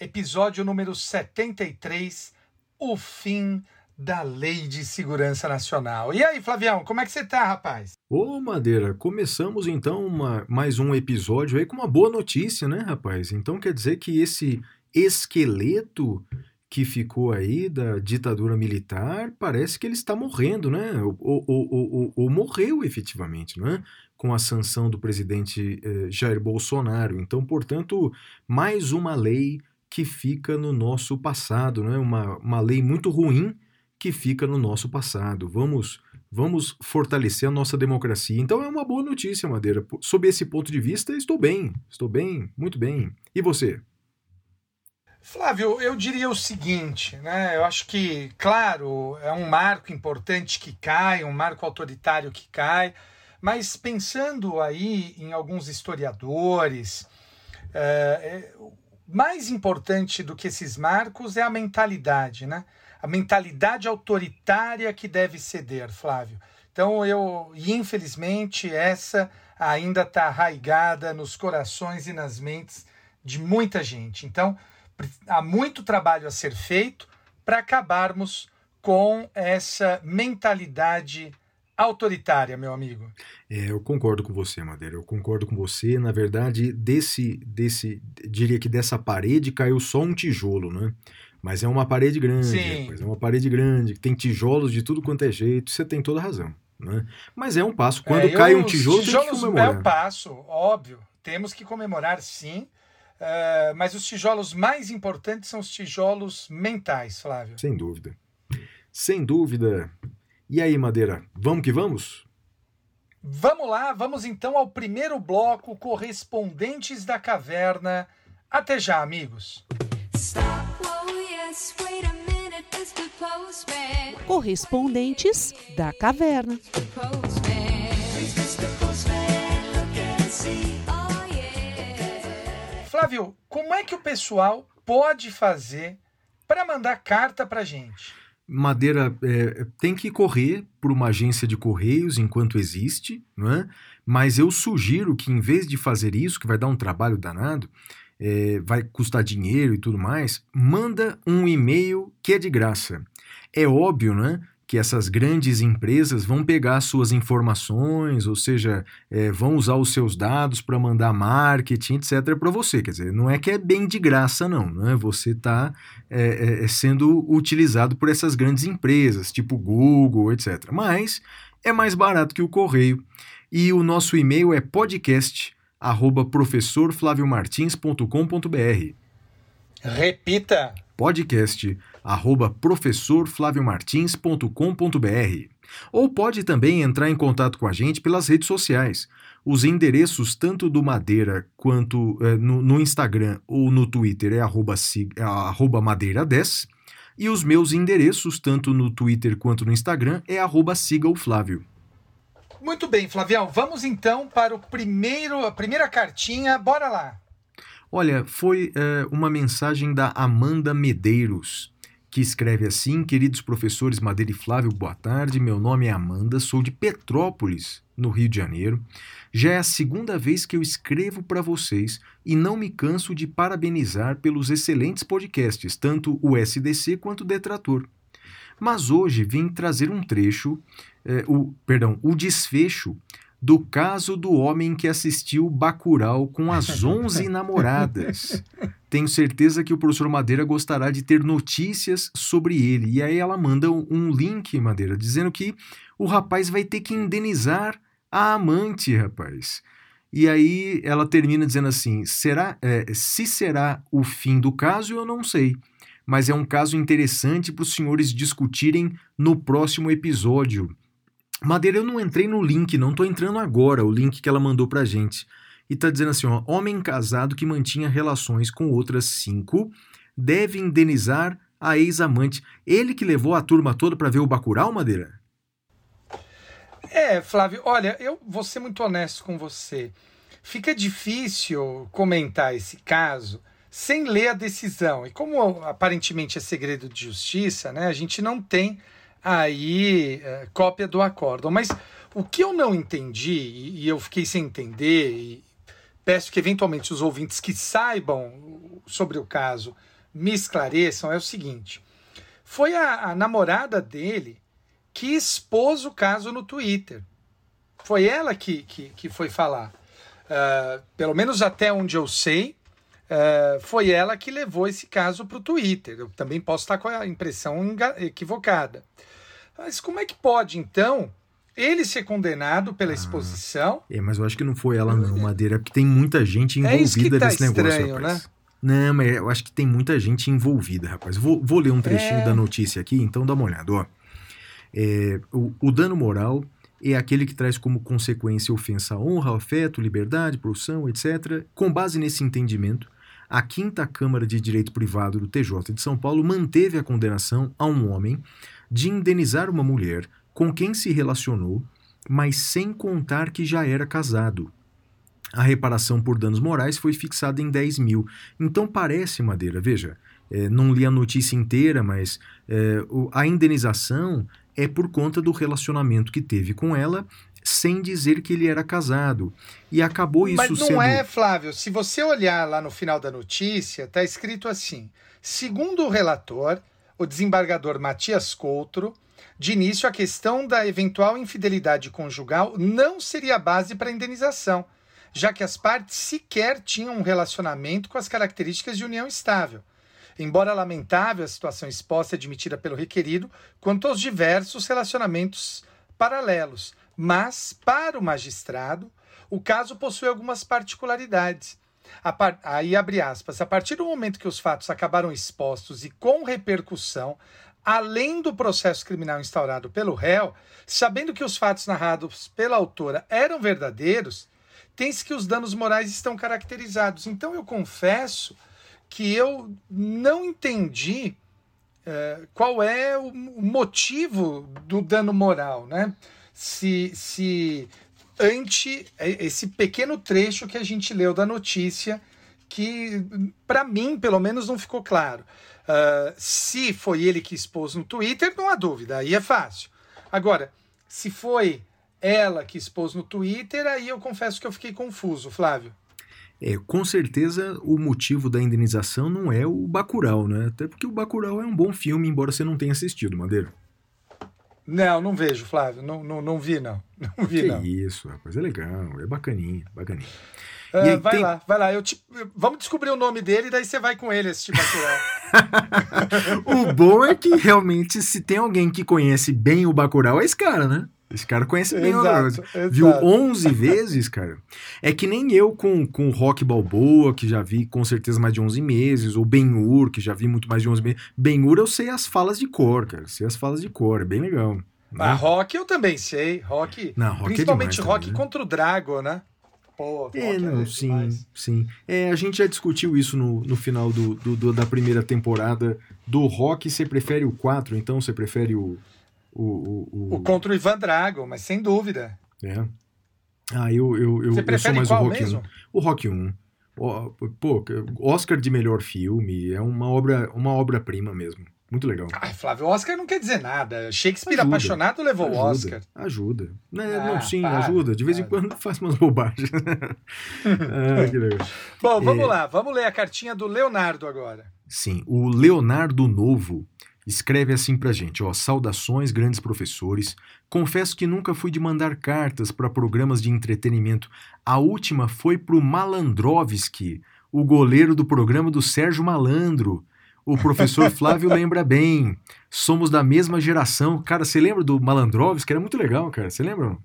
episódio número 73, o fim da Lei de Segurança Nacional. E aí, Flavião, como é que você tá, rapaz? Ô Madeira, começamos então uma- mais um episódio aí com uma boa notícia, né, rapaz? Então quer dizer que esse esqueleto que ficou aí da ditadura militar parece que ele está morrendo, né? Ou, ou- ou- ou- morreu efetivamente, né? Com a sanção do presidente eh, Jair Bolsonaro. Então, portanto, mais uma lei que fica no nosso passado, né? Uma, uma lei muito ruim que fica no nosso passado. Vamos vamos fortalecer a nossa democracia. Então é uma boa notícia, Madeira. Sob esse ponto de vista, estou bem, estou bem, muito bem. E você? Flávio, eu diria o seguinte, né? Eu acho que, claro, é um marco importante que cai, um marco autoritário que cai, mas pensando aí em alguns historiadores, é, é, mais importante do que esses marcos é a mentalidade, né? A mentalidade autoritária que deve ceder, Flávio. Então eu, infelizmente, essa ainda está arraigada nos corações e nas mentes de muita gente. Então, há muito trabalho a ser feito para acabarmos com essa mentalidade autoritária, meu amigo. É, eu concordo com você, Madeira. Eu concordo com você. Na verdade, desse, desse, diria que dessa parede caiu só um tijolo, né? Mas é uma parede grande, é uma parede grande, que tem tijolos de tudo quanto é jeito. Você tem toda a razão, né? Mas é um passo. Quando É, eu- cai um os tijolo, tem que comemorar. É o passo, óbvio. Temos que comemorar, sim. eh, mas os tijolos mais importantes são os tijolos mentais, Flávio. Sem dúvida. Sem dúvida. E aí, Madeira, vamos que vamos? Vamos lá, vamos então ao primeiro bloco, Correspondentes da Caverna. Até já, amigos. Oh. Correspondentes da Caverna. Oh. Flávio, como é que o pessoal pode fazer para mandar carta para gente? Madeira é, tem que correr por uma agência de correios enquanto existe, não é? mas eu sugiro que, em vez de fazer isso, que vai dar um trabalho danado, é, vai custar dinheiro e tudo mais, manda um e-mail que é de graça. É óbvio, né? Que essas grandes empresas vão pegar suas informações, ou seja, é, vão usar os seus dados para mandar marketing, etc., para você. Quer dizer, não é que é bem de graça, não. Né? Você está é, é, sendo utilizado por essas grandes empresas, tipo Google, etc. Mas é mais barato que o correio. E o nosso e-mail é podcast arroba professorflaviomartins.com.br Repita. podcast arroba professorflaviomartins.com.br ou pode também entrar em contato com a gente pelas redes sociais. Os endereços tanto do Madeira quanto eh, no, no Instagram ou no Twitter é arroba, é arroba madeira10 e os meus endereços tanto no Twitter quanto no Instagram é arroba siga o Flávio. Muito bem, Flavião. Vamos então para o primeiro, a primeira cartinha. Bora lá. Olha, foi é, uma mensagem da Amanda Medeiros, que escreve assim: Queridos professores Madeira e Flávio, boa tarde. Meu nome é Amanda, sou de Petrópolis, no Rio de Janeiro. Já é a segunda vez que eu escrevo para vocês e não me canso de parabenizar pelos excelentes podcasts, tanto o SDC quanto o Detrator. Mas hoje vim trazer um trecho, é, o, perdão, o desfecho do caso do homem que assistiu Bacurau com as 11 namoradas. Tenho certeza que o professor Madeira gostará de ter notícias sobre ele. E aí ela manda um- link, Madeira, dizendo que o rapaz vai ter que indenizar a amante, rapaz. E aí ela termina dizendo assim: será, é, se será o fim do caso, eu não sei. Mas é um caso interessante para os senhores discutirem no próximo episódio. Madeira, eu não entrei no link, não tô entrando agora, o link que ela mandou pra gente. E tá dizendo assim, ó, homem casado que mantinha relações com outras cinco deve indenizar a ex-amante. Ele que levou a turma toda para ver o Bacurau, Madeira? É, Flávio, olha, eu vou ser muito honesto com você. Fica difícil comentar esse caso sem ler a decisão. E como aparentemente é segredo de justiça, né, a gente não tem aí é, cópia do acórdão. Mas o que eu não entendi, e, e eu fiquei sem entender, e peço que eventualmente os ouvintes que saibam sobre o caso me esclareçam, é o seguinte: foi a, a namorada dele que expôs o caso no Twitter. Foi ela que, que, que foi falar. Uh, pelo menos até onde eu sei, uh, foi ela que levou esse caso para o Twitter. Eu também posso estar com a impressão equivocada. Mas como é que pode, então, ele ser condenado pela exposição? É, mas eu acho que não foi ela, não, Madeira, porque tem muita gente É envolvida tá nesse negócio, estranho, rapaz. né? Não, mas eu acho que tem muita gente envolvida, rapaz. Vou, vou ler um trechinho É. da notícia aqui, então dá uma olhada. Ó. É, o, o dano moral é aquele que traz como consequência ofensa à honra, afeto, liberdade, profissão, etc. Com base nesse entendimento, a Quinta Câmara de Direito Privado do TJ de São Paulo manteve a condenação a um homem de indenizar uma mulher com quem se relacionou, mas sem contar que já era casado. A reparação por danos morais foi fixada em 10 mil. Então parece, Madeira, veja, é, não li a notícia inteira, mas é, a indenização é por conta do relacionamento que teve com ela, sem dizer que ele era casado. E acabou isso Mas não sendo. é, Flávio. Se você olhar lá no final da notícia, está escrito assim: segundo o relator, o desembargador Matias Coutro, de início a questão da eventual infidelidade conjugal não seria base para indenização, já que as partes sequer tinham um relacionamento com as características de união estável. Embora lamentável a situação exposta e admitida pelo requerido quanto aos diversos relacionamentos paralelos, mas, para o magistrado, o caso possui algumas particularidades. Par- Aí abre aspas. A partir do momento que os fatos acabaram expostos e com repercussão, além do processo criminal instaurado pelo réu, sabendo que os fatos narrados pela autora eram verdadeiros, tem-se que os danos morais estão caracterizados. Então eu confesso que eu não entendi eh, qual é o motivo do dano moral, né? Se, se ante esse pequeno trecho que a gente leu da notícia, que para mim, pelo menos, não ficou claro. Ah, se foi ele que expôs no Twitter, não há dúvida, aí é fácil. Agora, se foi ela que expôs no Twitter, aí eu confesso que eu fiquei confuso, Flávio. É, com certeza o motivo da indenização não é o Bacurau, né? Até porque o Bacurau é um bom filme, embora você não tenha assistido, Madeira. Não, não vejo, Flávio. Não, não, não vi, não. Não vi, Que não. isso, rapaz, é legal, é bacaninha, bacaninha. E aí vai tem- lá, vai lá. Eu te- Vamos descobrir o nome dele, daí você vai com ele assistir Bacurau. O bom é que realmente se tem alguém que conhece bem o Bacurau é esse cara, né? Esse cara conhece bem o Bacurau. exato, Viu exato. 11 vezes, cara. É que nem eu com, com o Rock Balboa, que já vi com certeza mais de 11 meses, ou Ben-Hur, que já vi muito mais de 11 meses. Ben-Hur eu sei as falas de cor, cara. Sei as falas de cor, é bem legal. né? Ah, rock eu também sei. Rock. Não, rock é principalmente demais rock também, né? contra o Drago, né? Pô, É, rock não, demais. sim, sim. É, a gente já discutiu isso no, no final do, do- do- da primeira temporada do Rock. Você prefere o 4, então você prefere o. O, o, o- O contra o Ivan Drago, mas sem dúvida. É. Ah, eu, eu, eu, Você eu sou prefere mais qual o Rock mesmo? 1. O Rock 1. Ó, Pô, Oscar de melhor filme. É uma obra uma obra-prima mesmo. Muito legal. Ai, Flávio, Oscar não quer dizer nada. Shakespeare Ajuda. apaixonado levou o ajuda, Oscar. Ajuda. Né, Ah, não, sim, para, ajuda. De vez em para. quando faz umas bobagens. ah, que legal. Bom, vamos É. lá. Vamos ler a cartinha do Leonardo agora. Sim, o Leonardo Novo escreve assim pra gente, ó, saudações, grandes professores. Confesso que nunca fui de mandar cartas para programas de entretenimento. A última foi pro Malandrovski, o goleiro do programa do Sérgio Malandro. O professor Flávio lembra bem. Somos da mesma geração. Cara, você lembra do Malandrovski? Era muito legal, cara. Você lembra?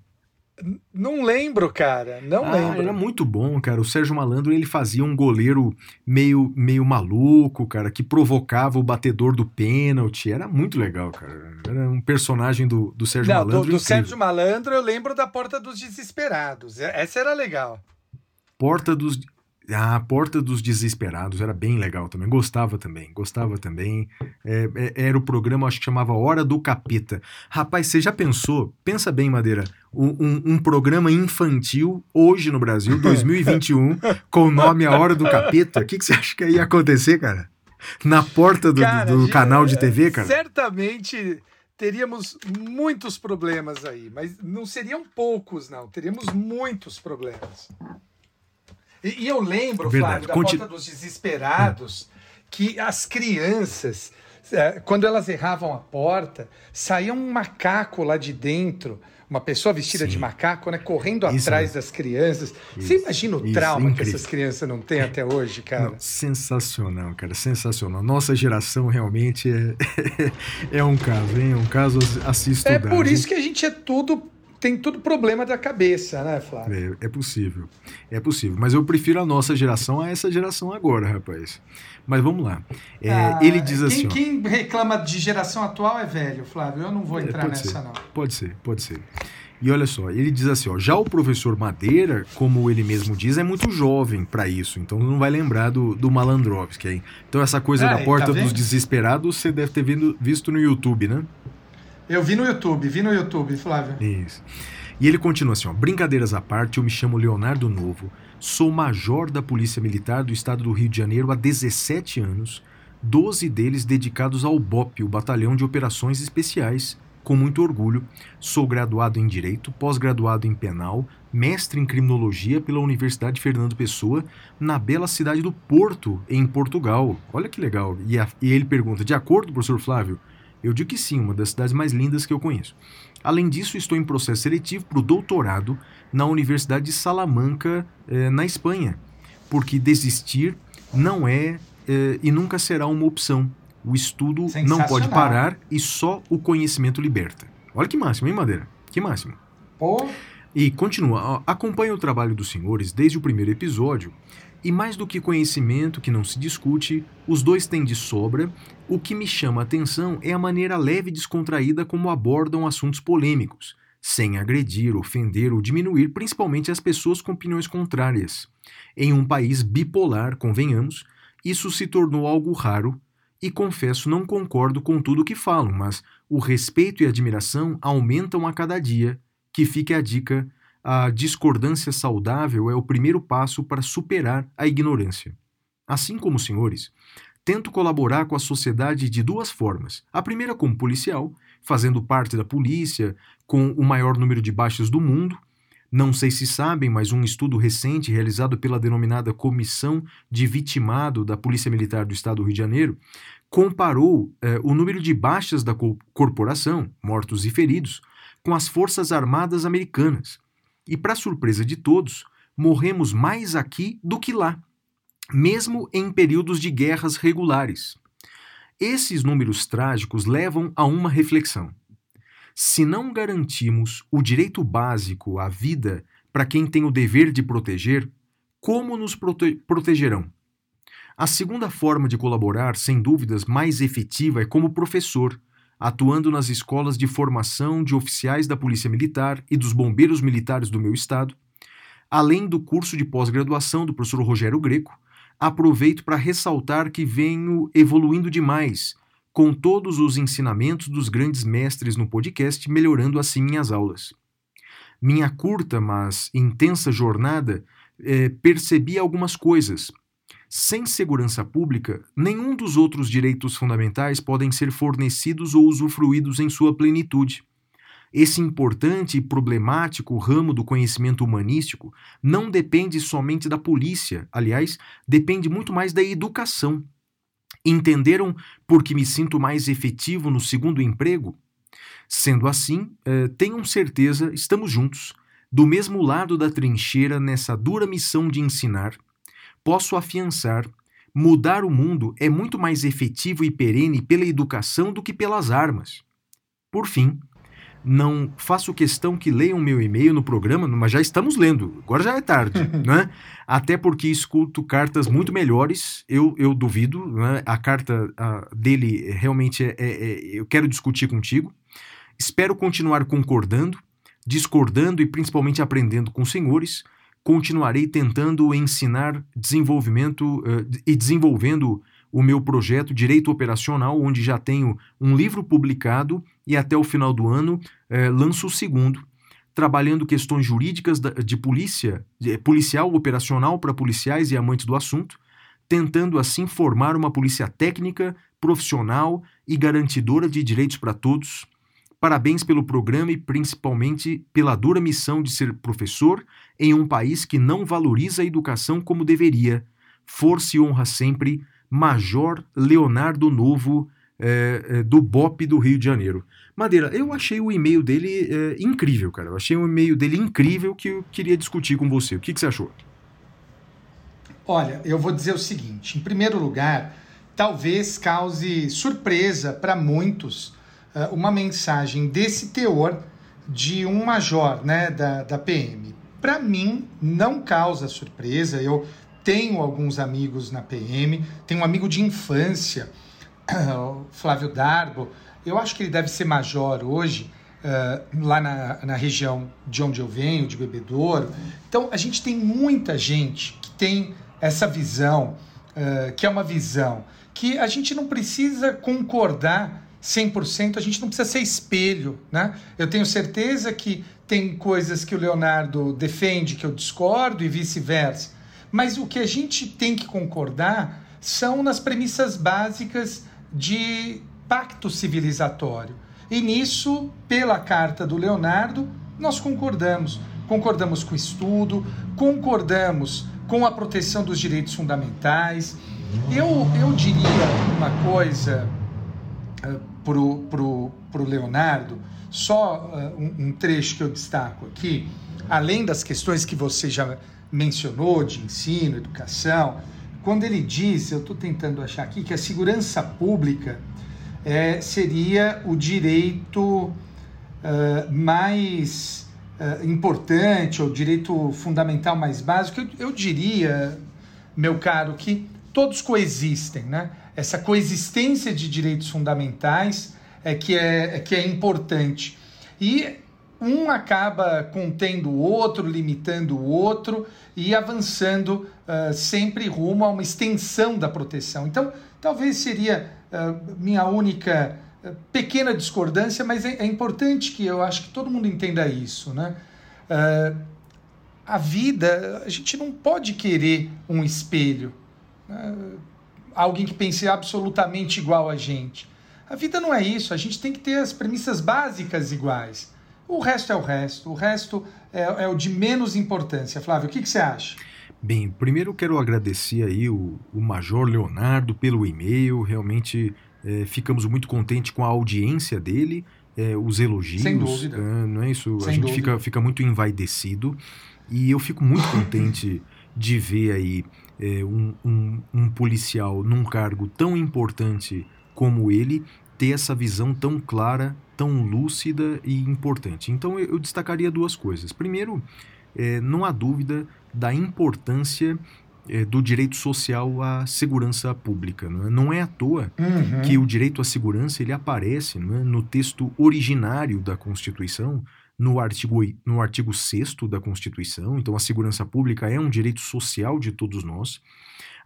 Não lembro, cara. Não Ah, lembro. era muito bom, cara. O Sérgio Malandro ele fazia um goleiro meio, meio maluco, cara, que provocava o batedor do pênalti. Era muito legal, cara. Era um personagem do, do Sérgio Não, do, Malandro. do incrível. Sérgio Malandro eu lembro da Porta dos Desesperados. Essa era legal. Porta dos. A Porta dos Desesperados era bem legal também. Gostava também, gostava também. É, é, era o programa, acho que chamava Hora do Capeta. Rapaz, você já pensou? Pensa bem, Madeira. Um, um- programa infantil hoje no Brasil, 2021, com o nome A Hora do Capeta. O que, que você acha que ia acontecer, cara? Na porta do, Cara, do gente, canal de TV, cara? Certamente teríamos muitos problemas aí, mas não seriam poucos, não. Teríamos muitos problemas. E, e eu lembro, Verdade. Flávio, da Conti- Porta dos Desesperados, que as crianças, eh, quando elas erravam a porta, saía um macaco lá de dentro, uma pessoa vestida Sim. de macaco, né, correndo Isso atrás das crianças. Você Isso, imagina o isso, trauma que incrível. essas crianças não têm até hoje, cara? Não, sensacional, cara, sensacional. Nossa geração realmente é, é um caso, hein? É um caso a se estudar. É por hein? isso que a gente é tudo. Tem tudo problema da cabeça, né, Flávio? É, é possível, é possível. Mas eu prefiro a nossa geração a essa geração agora, rapaz. Mas vamos lá. É, Ah, ele diz quem, assim: quem reclama de geração atual é velho, Flávio. Eu não vou É, entrar pode nessa, ser, não. Pode ser, pode ser. E olha só, ele diz assim, ó, já o professor Madeira, como ele mesmo diz, é muito jovem para isso, então não vai lembrar do, do Malandrovski? Então essa coisa Ah, da é, porta tá dos desesperados você deve ter vindo- visto no YouTube, né? Eu vi no YouTube, vi no YouTube, Flávio. Isso. E ele continua assim, ó, brincadeiras à parte, eu me chamo Leonardo Novo, sou major da Polícia Militar do Estado do Rio de Janeiro há 17 anos, 12 deles dedicados ao BOP, o Batalhão de Operações Especiais. Com muito orgulho, sou graduado em Direito, pós-graduado em Penal, mestre em Criminologia pela Universidade Fernando Pessoa, na bela cidade do Porto, em Portugal. Olha que legal. E, a- e ele pergunta, de acordo, professor Flávio? Eu digo que sim, uma das cidades mais lindas que eu conheço. Além disso, estou em processo seletivo para o doutorado na Universidade de Salamanca, eh, na Espanha, porque desistir não é eh, e nunca será uma opção. O estudo não pode parar e só o conhecimento liberta. Olha que máximo, hein, Madeira? Que máximo. Pô, E continua, ó, acompanha o trabalho dos senhores desde o primeiro episódio, e mais do que conhecimento que não se discute, os dois têm de sobra. O que me chama a atenção é a maneira leve e descontraída como abordam assuntos polêmicos, sem agredir, ofender ou diminuir principalmente as pessoas com opiniões contrárias. Em um país bipolar, convenhamos, isso se tornou algo raro e confesso não concordo com tudo o que falam, mas o respeito e admiração aumentam a cada dia que fique a dica: a discordância saudável é o primeiro passo para superar a ignorância. Assim como os senhores, tento colaborar com a sociedade de duas formas. A primeira, como policial, fazendo parte da polícia, com o maior número de baixas do mundo. Não sei se sabem, mas um estudo recente realizado pela denominada Comissão de Vitimado da Polícia Militar do Estado do Rio de Janeiro comparou eh, o número de baixas da co- corporação, mortos e feridos, com as Forças Armadas Americanas. E, para surpresa de todos, morremos mais aqui do que lá, mesmo em períodos de guerras regulares. Esses números trágicos levam a uma reflexão. Se não garantimos o direito básico à vida para quem tem o dever de proteger, como nos prote- protegerão? A segunda forma de colaborar, sem dúvidas mais efetiva, é como professor, atuando nas escolas de formação de oficiais da Polícia Militar e dos bombeiros militares do meu estado, além do curso de pós-graduação do professor Rogério Greco, aproveito para ressaltar que venho evoluindo demais com todos os ensinamentos dos grandes mestres no podcast, melhorando assim minhas aulas. Minha curta, mas intensa jornada eh, percebi algumas coisas. Sem segurança pública, nenhum dos outros direitos fundamentais podem ser fornecidos ou usufruídos em sua plenitude. Esse importante e problemático ramo do conhecimento humanístico não depende somente da polícia, aliás, depende muito mais da educação. Entenderam por que me sinto mais efetivo no segundo emprego? Sendo assim, eh, tenham certeza, estamos juntos, do mesmo lado da trincheira nessa dura missão de ensinar. Posso afiançar, mudar o mundo é muito mais efetivo e perene pela educação do que pelas armas. Por fim, não faço questão que leiam meu e-mail no programa, mas já estamos lendo, agora já é tarde, né? Até porque escuto cartas muito melhores, eu, eu duvido, né? A carta ah, dele realmente é, é- é- eu quero discutir contigo. Espero continuar concordando, discordando e principalmente aprendendo com os senhores. Continuarei tentando ensinar desenvolvimento uh, e desenvolvendo o meu projeto Direito Operacional, onde já tenho um livro publicado e até o final do ano uh, lanço o segundo, trabalhando questões jurídicas de polícia, policial operacional para policiais e amantes do assunto, tentando assim formar uma polícia técnica, profissional e garantidora de direitos para todos. Parabéns pelo programa e principalmente pela dura missão de ser professor em um país que não valoriza a educação como deveria. Força e honra sempre, Major Leonardo Novo, é, é, do BOP do Rio de Janeiro. Madeira, eu achei o e-mail dele é, incrível, cara. Eu achei o e-mail dele incrível que eu queria discutir com você. O que, que você achou? Olha, eu vou dizer o seguinte: em primeiro lugar, talvez cause surpresa para muitos uma mensagem desse teor de um major né, da, da PM. Para mim, não causa surpresa. Eu tenho alguns amigos na PM, tenho um amigo de infância Flávio Darbo, eu acho que ele deve ser major hoje, uh, lá na, na região de onde eu venho, de Bebedouro. Então, a gente tem muita gente que tem essa visão, uh, que é uma visão que a gente não precisa concordar 100%, a gente não precisa ser espelho, né? Eu tenho certeza que tem coisas que o Leonardo defende que eu discordo e vice-versa. Mas o que a gente tem que concordar são nas premissas básicas de pacto civilizatório. E nisso, pela carta do Leonardo, nós concordamos. Concordamos com o estudo, concordamos com a proteção dos direitos fundamentais. Eu, eu diria uma coisa pro, pro Leonardo, só uh, um, um trecho que eu destaco aqui, além das questões que você já mencionou de ensino, educação, quando ele diz, eu estou tentando achar aqui, que a segurança pública é, seria o direito uh, mais uh, importante, ou direito fundamental mais básico, eu, eu diria, meu caro, que todos coexistem, né? Essa coexistência de direitos fundamentais é que é, é que é importante. E um acaba contendo o outro, limitando o outro e avançando uh, sempre rumo a uma extensão da proteção. Então, talvez seria uh, minha única uh, pequena discordância, mas é, é, importante que eu acho que todo mundo entenda isso, né? a vida, a gente não pode querer um espelho, né? Alguém que pense absolutamente igual a gente. A vida não é isso, a gente tem que ter as premissas básicas iguais. O resto é o resto. O resto é, é o de menos importância. Flávio, o que, que você acha? Bem, primeiro eu quero agradecer aí o, o Major Leonardo pelo e-mail. Realmente é, ficamos muito contentes com a audiência dele, é, os elogios. Sem dúvida. É, não é isso? Sem a gente dúvida. fica, fica muito envaidecido. E eu fico muito contente de ver aí é, um, um, um policial num cargo tão importante como ele ter essa visão tão clara, tão lúcida e importante. Então eu, destacaria duas coisas. Primeiro, é, não há dúvida da importância é, do direito social à segurança pública. Não é, não é à toa Uhum. que o direito à segurança ele aparece é, no texto originário da Constituição, no artigo, no artigo 6 da Constituição. Então, a segurança pública é um direito social de todos nós.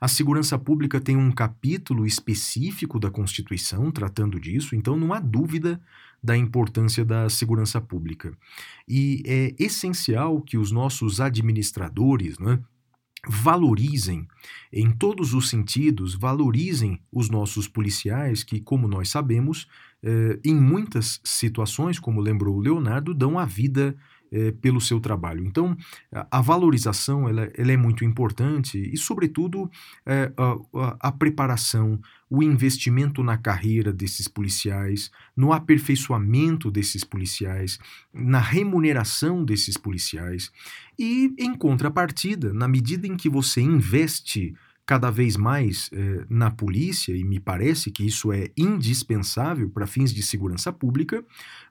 A segurança pública tem um capítulo específico da Constituição tratando disso, então não há dúvida da importância da segurança pública. E é essencial que os nossos administradores né, valorizem, em todos os sentidos, valorizem os nossos policiais, que, como nós sabemos, eh, em muitas situações, como lembrou o Leonardo, dão a vida eh, pelo seu trabalho. Então, a, valorização ela, ela é muito importante e, sobretudo, a, a- a preparação, o investimento na carreira desses policiais, no aperfeiçoamento desses policiais, na remuneração desses policiais e, em contrapartida, na medida em que você investe cada vez mais eh, na polícia, e me parece que isso é indispensável para fins de segurança pública,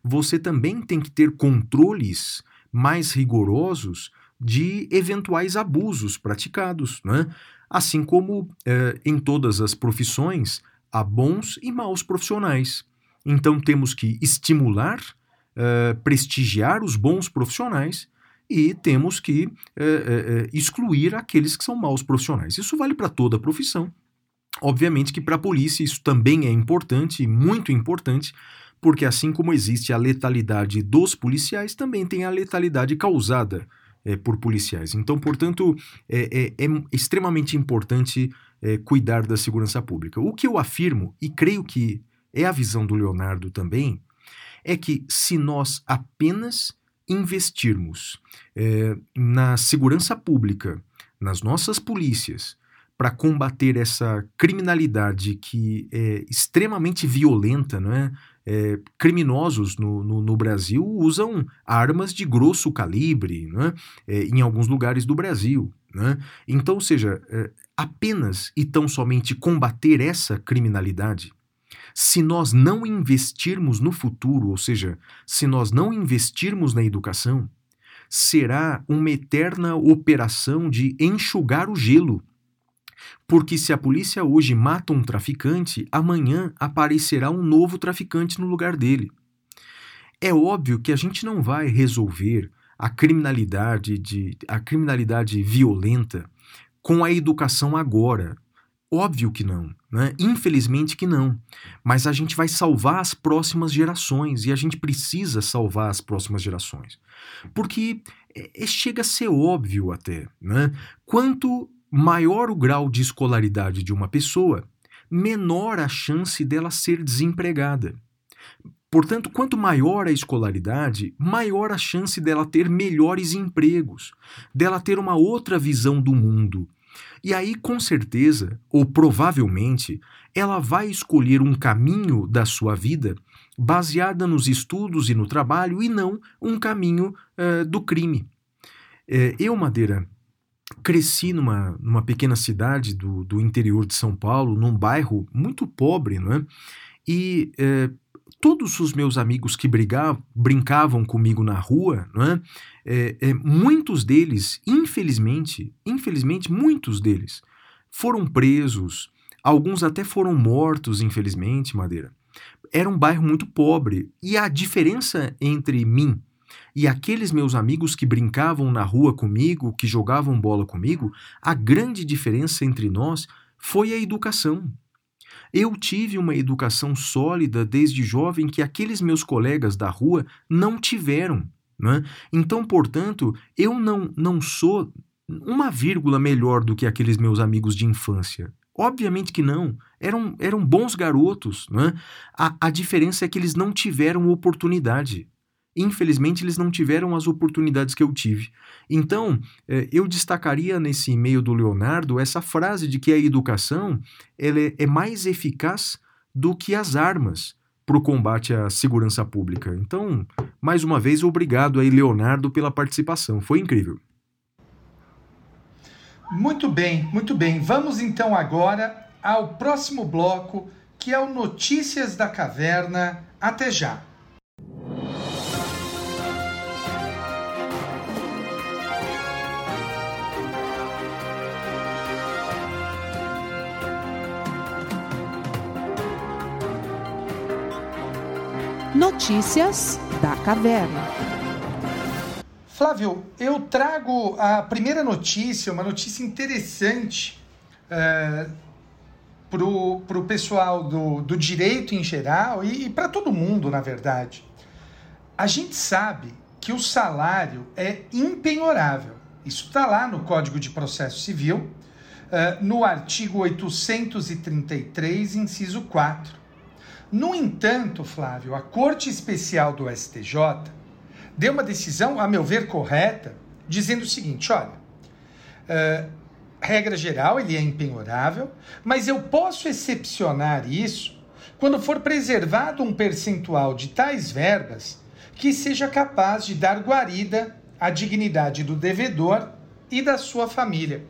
você também tem que ter controles mais rigorosos de eventuais abusos praticados, né? assim como eh, em todas as profissões há bons e maus profissionais. Então temos que estimular, eh, prestigiar os bons profissionais e temos que é, é, excluir aqueles que são maus profissionais. Isso vale para toda a profissão. Obviamente que para a polícia isso também é importante, muito importante, porque assim como existe a letalidade dos policiais, também tem a letalidade causada é, por policiais. Então, portanto, é, é, é extremamente importante é, cuidar da segurança pública. O que eu afirmo, e creio que é a visão do Leonardo também, é que se nós apenas investirmos é, na segurança pública, nas nossas polícias, para combater essa criminalidade que é extremamente violenta, não é? é criminosos no, no, no, Brasil usam armas de grosso calibre não é? é em alguns lugares do Brasil. Né? Então, ou seja, é, apenas e tão somente combater essa criminalidade, se nós não investirmos no futuro, ou seja, se nós não investirmos na educação, será uma eterna operação de enxugar o gelo porque se a polícia hoje mata um traficante, amanhã aparecerá um novo traficante no lugar dele. É óbvio que a gente não vai resolver a criminalidade de a criminalidade violenta com a educação agora. Óbvio que não, né? Infelizmente que não. Mas a gente vai salvar as próximas gerações e a gente precisa salvar as próximas gerações. Porque é, chega a ser óbvio até, né? Quanto maior o grau de escolaridade de uma pessoa, menor a chance dela ser desempregada. Portanto, quanto maior a escolaridade, maior a chance dela ter melhores empregos, dela ter uma outra visão do mundo. E aí, com certeza, ou provavelmente, ela vai escolher um caminho da sua vida baseada nos estudos e no trabalho e não um caminho uh, do crime. É, eu, Madeira, cresci numa, numa pequena cidade do, do interior de São Paulo, num bairro muito pobre, não é? E é, todos os meus amigos que brigavam, brincavam comigo na rua, é? É, é, muitos deles, infelizmente, infelizmente, muitos deles foram presos, alguns até foram mortos, infelizmente, Madeira. Era um bairro muito pobre e a diferença entre mim e aqueles meus amigos que brincavam na rua comigo, que jogavam bola comigo, a grande diferença entre nós foi a educação. Eu tive uma educação sólida desde jovem que aqueles meus colegas da rua não tiveram. Né? Então, portanto, eu não, não sou uma vírgula melhor do que aqueles meus amigos de infância. Obviamente que não. Eram, eram bons garotos. Né? A, a diferença é que eles não tiveram oportunidade. Infelizmente, eles não tiveram as oportunidades que eu tive. Então, eh, eu destacaria nesse e-mail do Leonardo essa frase de que a educação ela é, é mais eficaz do que as armas para o combate à segurança pública. Então, mais uma vez, obrigado aí, Leonardo, pela participação. Foi incrível. Muito bem, muito bem. Vamos então agora ao próximo bloco, que é o Notícias da Caverna. Até já! Notícias da Caverna. Flávio, eu trago a primeira notícia, uma notícia interessante é, para o pessoal do, do direito em geral e, e para todo mundo, na verdade. A gente sabe que o salário é impenhorável. Isso está lá no Código de Processo Civil, uh, no artigo 833, inciso 4. No entanto, Flávio, a Corte Especial do STJ deu uma decisão, a meu ver, correta, dizendo o seguinte: olha, uh, regra geral, ele é impenhorável, mas eu posso excepcionar isso quando for preservado um percentual de tais verbas que seja capaz de dar guarida à dignidade do devedor e da sua família.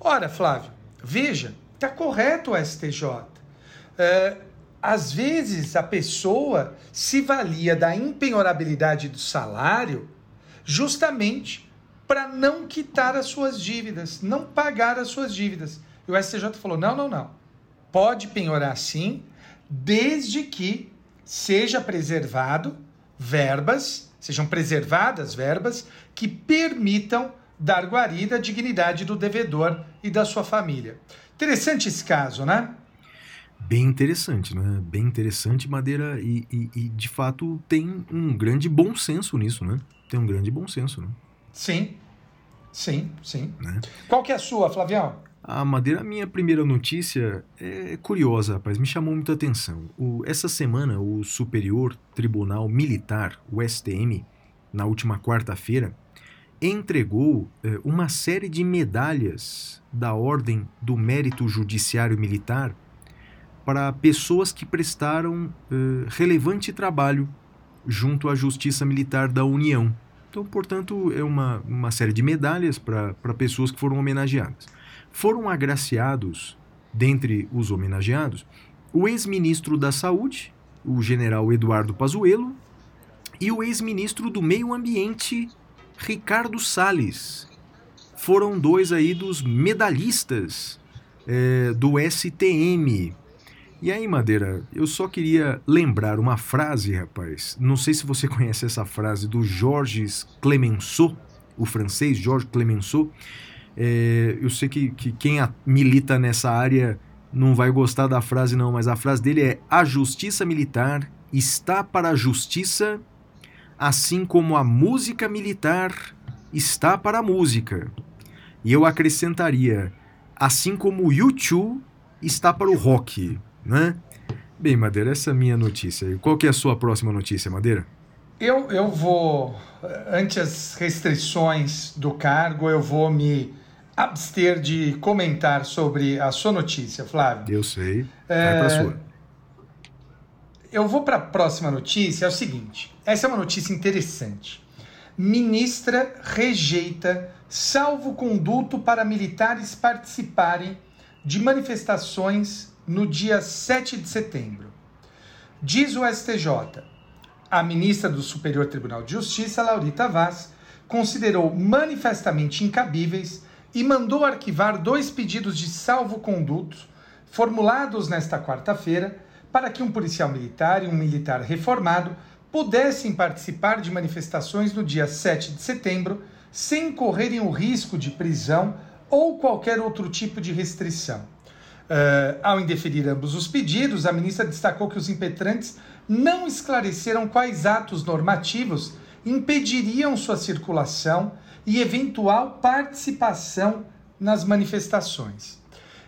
Ora, Flávio, veja, está correto o STJ. Uh, às vezes a pessoa se valia da impenhorabilidade do salário justamente para não quitar as suas dívidas, não pagar as suas dívidas. E o STJ falou: não, não, não. Pode penhorar sim, desde que seja preservado verbas sejam preservadas verbas que permitam dar guarida à dignidade do devedor e da sua família. Interessante esse caso, né? Bem interessante, né? Bem interessante, Madeira, e, e- e, de fato tem um grande bom senso nisso, né? Tem um grande bom senso, né? Sim, sim, sim. Né? Qual que é a sua, Flavião? A Madeira, a minha primeira notícia é curiosa, rapaz, me chamou muita atenção. O- essa semana, o Superior Tribunal Militar, o STM, na última quarta-feira, entregou eh, uma série de medalhas da Ordem do Mérito Judiciário Militar para pessoas que prestaram eh, relevante trabalho junto à Justiça Militar da União. Então, portanto, é uma, uma série de medalhas para pessoas que foram homenageadas foram agraciados, dentre os homenageados, o ex-ministro da Saúde, o general Eduardo Pazuello, e o ex-ministro do Meio Ambiente, Ricardo Salles. Foram dois aí dos medalhistas eh, do STM. E aí, Madeira, eu só queria lembrar uma frase, rapaz. Não sei se você conhece essa frase do Georges Clemenceau, o francês Georges Clemenceau, é, eu sei que, que quem a- milita nessa área não vai gostar da frase, não, mas a frase dele é: A justiça militar está para a justiça, assim como a música militar está para a música. E eu acrescentaria: assim como o YouTube está para o rock, né? Bem, Madeira, essa é a minha notícia. E Qual que é a sua próxima notícia, Madeira? Eu, eu vou, ante as restrições do cargo, eu vou me abster de comentar sobre a sua notícia, Flávio. Eu sei. Vai pra sua. Eu vou para a próxima notícia. É o seguinte: essa é uma notícia interessante. Ministra rejeita salvo-conduto para militares participarem de manifestações no dia 7 de setembro. Diz o STJ. A ministra do Superior Tribunal de Justiça, Laurita Vaz, considerou manifestamente incabíveis e mandou arquivar dois pedidos de salvo-conduto formulados nesta quarta-feira para que um policial militar e um militar reformado pudessem participar de manifestações no dia 7 de setembro sem correrem o risco de prisão ou qualquer outro tipo de restrição. Eh, ao indeferir ambos os pedidos, a ministra destacou que os impetrantes não esclareceram quais atos normativos impediriam sua circulação e eventual participação nas manifestações.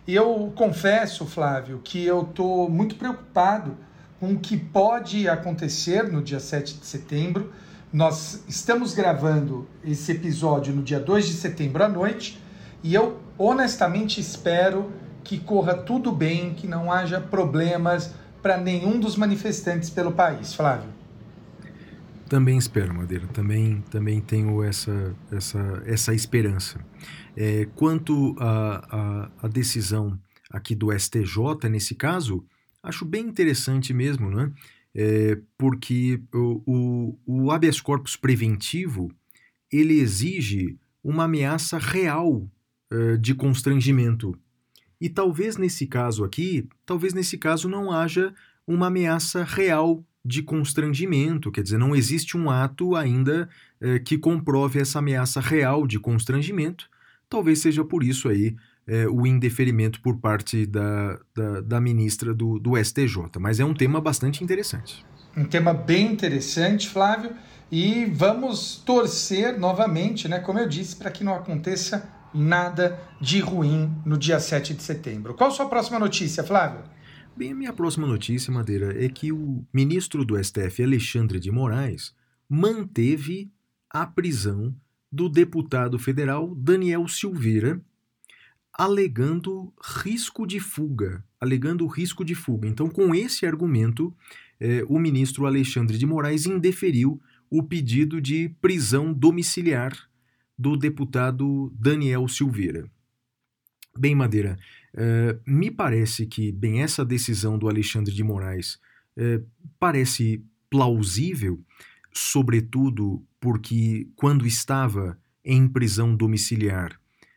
E eu confesso, Flávio, que eu estou muito preocupado com o que pode acontecer no dia 7 de setembro. Nós estamos gravando esse episódio no dia 2 de setembro à noite e eu honestamente espero que corra tudo bem, que não haja problemas para nenhum dos manifestantes pelo país, Flávio. Também espero, Madeira. Também, também tenho essa, essa, essa esperança. É, quanto à decisão aqui do STJ, nesse caso, acho bem interessante mesmo, né? É, porque o, o, o habeas corpus preventivo ele exige uma ameaça real uh, de constrangimento. E talvez nesse caso aqui, talvez nesse caso não haja uma ameaça real de constrangimento, quer dizer, não existe um ato ainda eh, que comprove essa ameaça real de constrangimento. Talvez seja por isso aí eh, o indeferimento por parte da, da, da ministra do, do STJ. Mas é um tema bastante interessante. Um tema bem interessante, Flávio, e vamos torcer novamente, né, como eu disse, para que não aconteça nada de ruim no dia 7 de setembro. Qual a sua próxima notícia, Flávio? Bem, a minha próxima notícia, Madeira, é que o ministro do STF, Alexandre de Moraes, manteve a prisão do deputado federal Daniel Silveira, alegando risco de fuga, alegando risco de fuga. Então, com esse argumento, eh, o ministro Alexandre de Moraes indeferiu o pedido de prisão domiciliar do deputado Daniel Silveira. Bem, Madeira, Uh, me parece que, bem, essa decisão do Alexandre de Moraes uh, parece plausível, sobretudo porque, quando estava em prisão domiciliar,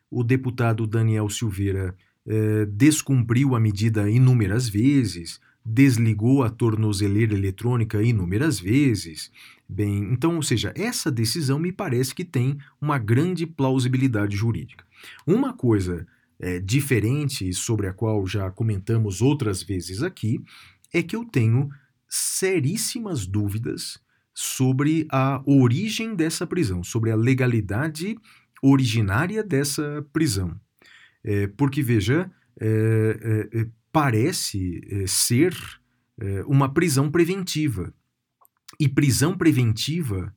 o deputado Daniel Silveira uh, descumpriu a medida inúmeras vezes, desligou a tornozeleira eletrônica inúmeras vezes. Bem, então, ou seja, essa decisão me parece que tem uma grande plausibilidade jurídica. Uma coisa é, diferente, sobre a qual já comentamos outras vezes aqui, é que eu tenho seríssimas dúvidas sobre a origem dessa prisão, sobre a legalidade originária dessa prisão. É, porque, veja, é, é, é parece é, ser é, uma prisão preventiva. E prisão preventiva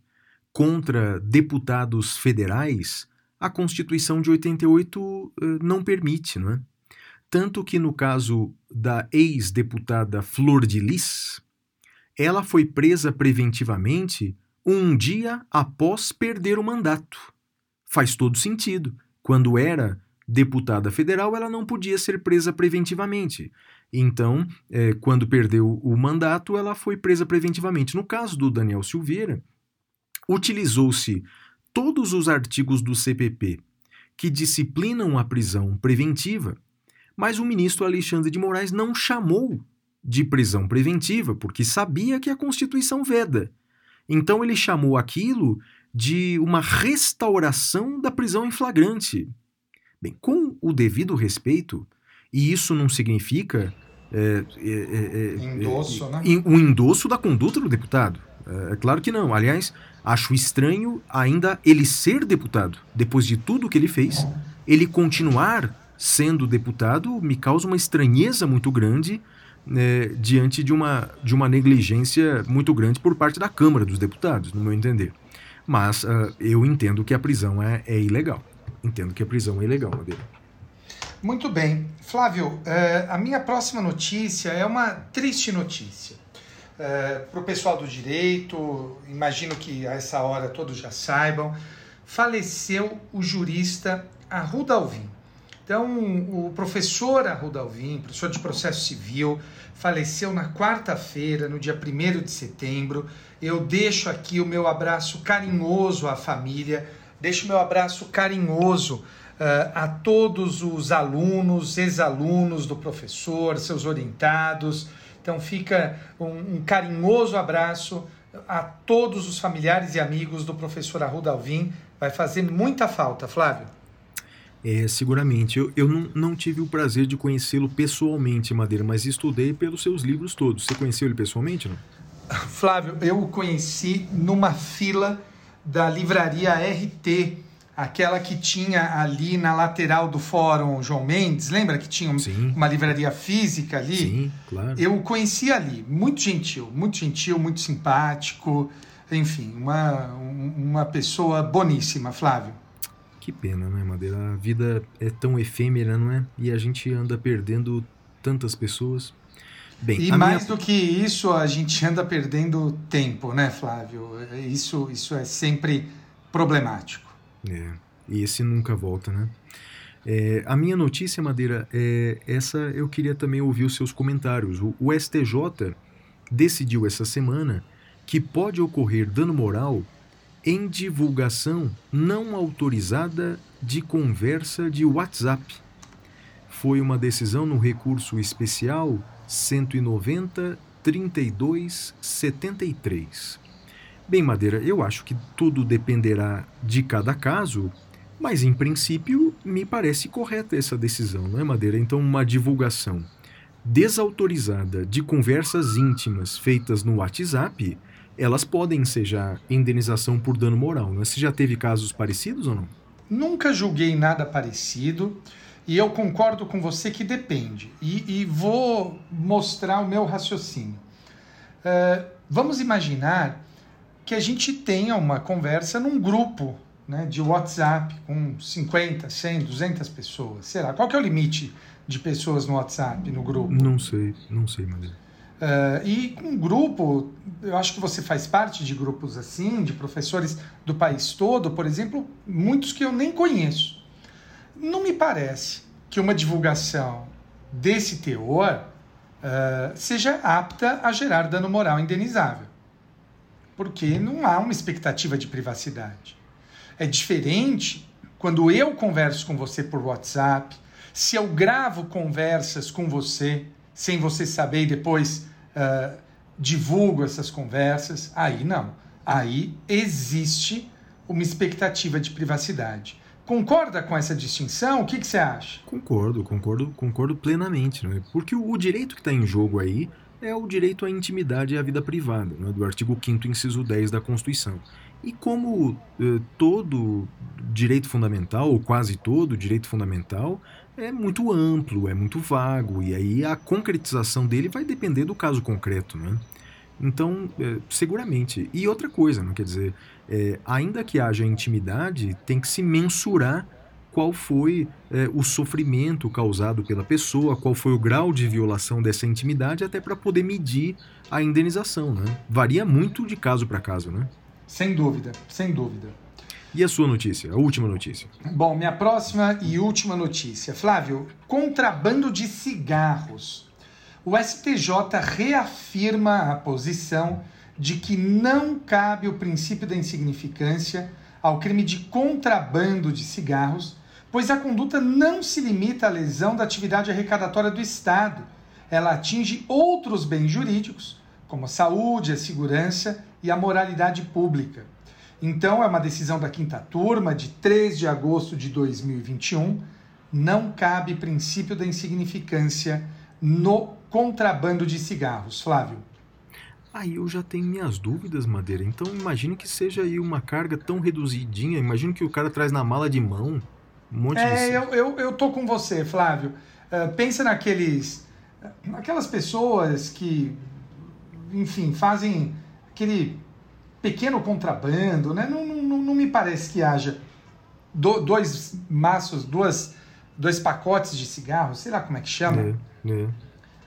contra deputados federais, a Constituição de 88 não permite, não é? Tanto que no caso da ex-deputada Flor de Lis, ela foi presa preventivamente um dia após perder o mandato. Faz todo sentido. Quando era deputada federal, ela não podia ser presa preventivamente. Então, é, quando perdeu o mandato, ela foi presa preventivamente. No caso do Daniel Silveira, utilizou-se todos os artigos do CPP que disciplinam a prisão preventiva, mas o ministro Alexandre de Moraes não chamou de prisão preventiva, porque sabia que a Constituição veda. Então ele chamou aquilo de uma restauração da prisão em flagrante. Bem, com o devido respeito, e isso não significa é, é, é, é endosso, né? o endosso da conduta do deputado. É, claro que não. Aliás, acho estranho ainda ele ser deputado. Depois de tudo que ele fez, ele continuar sendo deputado me causa uma estranheza muito grande né, diante de uma, de uma negligência muito grande por parte da Câmara dos Deputados, no meu entender. Mas uh, eu entendo que a prisão é, é ilegal entendo que a prisão é ilegal, Madeira. Muito bem. Flávio, uh, a minha próxima notícia é uma triste notícia. Eh, Para o pessoal do direito, imagino que a essa hora todos já saibam, faleceu o jurista Arruda Alvim. Então, o professor Arruda Alvim, professor de processo civil, faleceu na quarta-feira, no dia 1 de setembro. Eu deixo aqui o meu abraço carinhoso à família Deixo meu abraço carinhoso uh, a todos os alunos, ex-alunos do professor, seus orientados. Então fica um, um, carinhoso abraço a todos os familiares e amigos do professor Arruda Alvim. Vai fazer muita falta, Flávio. É, seguramente. Eu, eu não, não tive o prazer de conhecê-lo pessoalmente, Madeira, mas estudei pelos seus livros todos. Você conheceu ele pessoalmente, não? Flávio, eu o conheci numa fila da livraria RT, aquela que tinha ali na lateral do Fórum João Mendes, lembra que tinha Sim. uma livraria física ali? Sim, claro. Eu o conheci ali, muito gentil, muito gentil, muito simpático, enfim, uma, uma pessoa boníssima, Flávio. Que pena, né, Madeira? A vida é tão efêmera, não é? E a gente anda perdendo tantas pessoas. Bem, e mais minha... do que isso, a gente anda perdendo tempo, né, Flávio? Isso, isso é sempre problemático. É, e esse nunca volta, né? É, a minha notícia, Madeira, é essa eu queria também ouvir os seus comentários. O, o STJ decidiu essa semana que pode ocorrer dano moral em divulgação não autorizada de conversa de WhatsApp. Foi uma decisão no recurso especial 190 32 73. Bem, Madeira, eu acho que tudo dependerá de cada caso, mas em princípio me parece correta essa decisão, não é, Madeira? Então, uma divulgação desautorizada de conversas íntimas feitas no WhatsApp, elas podem já indenização por dano moral, não é? Você já teve casos parecidos ou não? Nunca julguei nada parecido. E eu concordo com você que depende. E, e vou mostrar o meu raciocínio. Uh, vamos imaginar que a gente tenha uma conversa num grupo né, de WhatsApp com 50, 100, 200 pessoas. Sei lá, qual que é o limite de pessoas no WhatsApp, no grupo? Não sei, não sei, Maria. Uh, e com um grupo, eu acho que você faz parte de grupos assim, de professores do país todo, por exemplo, muitos que eu nem conheço não me parece que uma divulgação desse teor uh, seja apta a gerar dano moral indenizável. Porque não há uma expectativa de privacidade. É diferente quando eu converso com você por WhatsApp, se eu gravo conversas com você sem você saber e depois uh, divulgo essas conversas, aí não. Aí existe uma expectativa de privacidade. Concorda com essa distinção? O que, que você acha? Concordo, concordo, concordo plenamente, né? porque o, direito que está em jogo aí é o direito à intimidade e à vida privada, né? do artigo 5 inciso 10 da Constituição. E como eh, todo direito fundamental, ou quase todo direito fundamental, é muito amplo, é muito vago, e aí a concretização dele vai depender do caso concreto, né? Então, é, seguramente. E outra coisa, não quer dizer, é, ainda que haja intimidade, tem que se mensurar qual foi é, o sofrimento causado pela pessoa, qual foi o grau de violação dessa intimidade, até para poder medir a indenização, né? Varia muito de caso para caso, né? Sem dúvida, sem dúvida. E a sua notícia, a última notícia? Bom, minha próxima e última notícia. Flávio, contrabando de cigarros. O STJ reafirma a posição de que não cabe o princípio da insignificância ao crime de contrabando de cigarros, pois a conduta não se limita à lesão da atividade arrecadatória do Estado. Ela atinge outros bens jurídicos, como a saúde, a segurança e a moralidade pública. Então, é uma decisão da quinta turma, de 3 de agosto de 2021. Não cabe princípio da insignificância no contrabando de cigarros. Flávio. Aí eu já tenho minhas dúvidas, Madeira. Então imagine que seja aí uma carga tão reduzidinha. Imagino que o cara traz na mala de mão um monte é, de. eu, eu, eu tô com você, Flávio. Uh, pensa naqueles. Aquelas pessoas que, enfim, fazem aquele pequeno contrabando, né? Não, não, não me parece que haja do, dois maços, duas, dois pacotes de cigarros, sei lá como é que chama. É, é.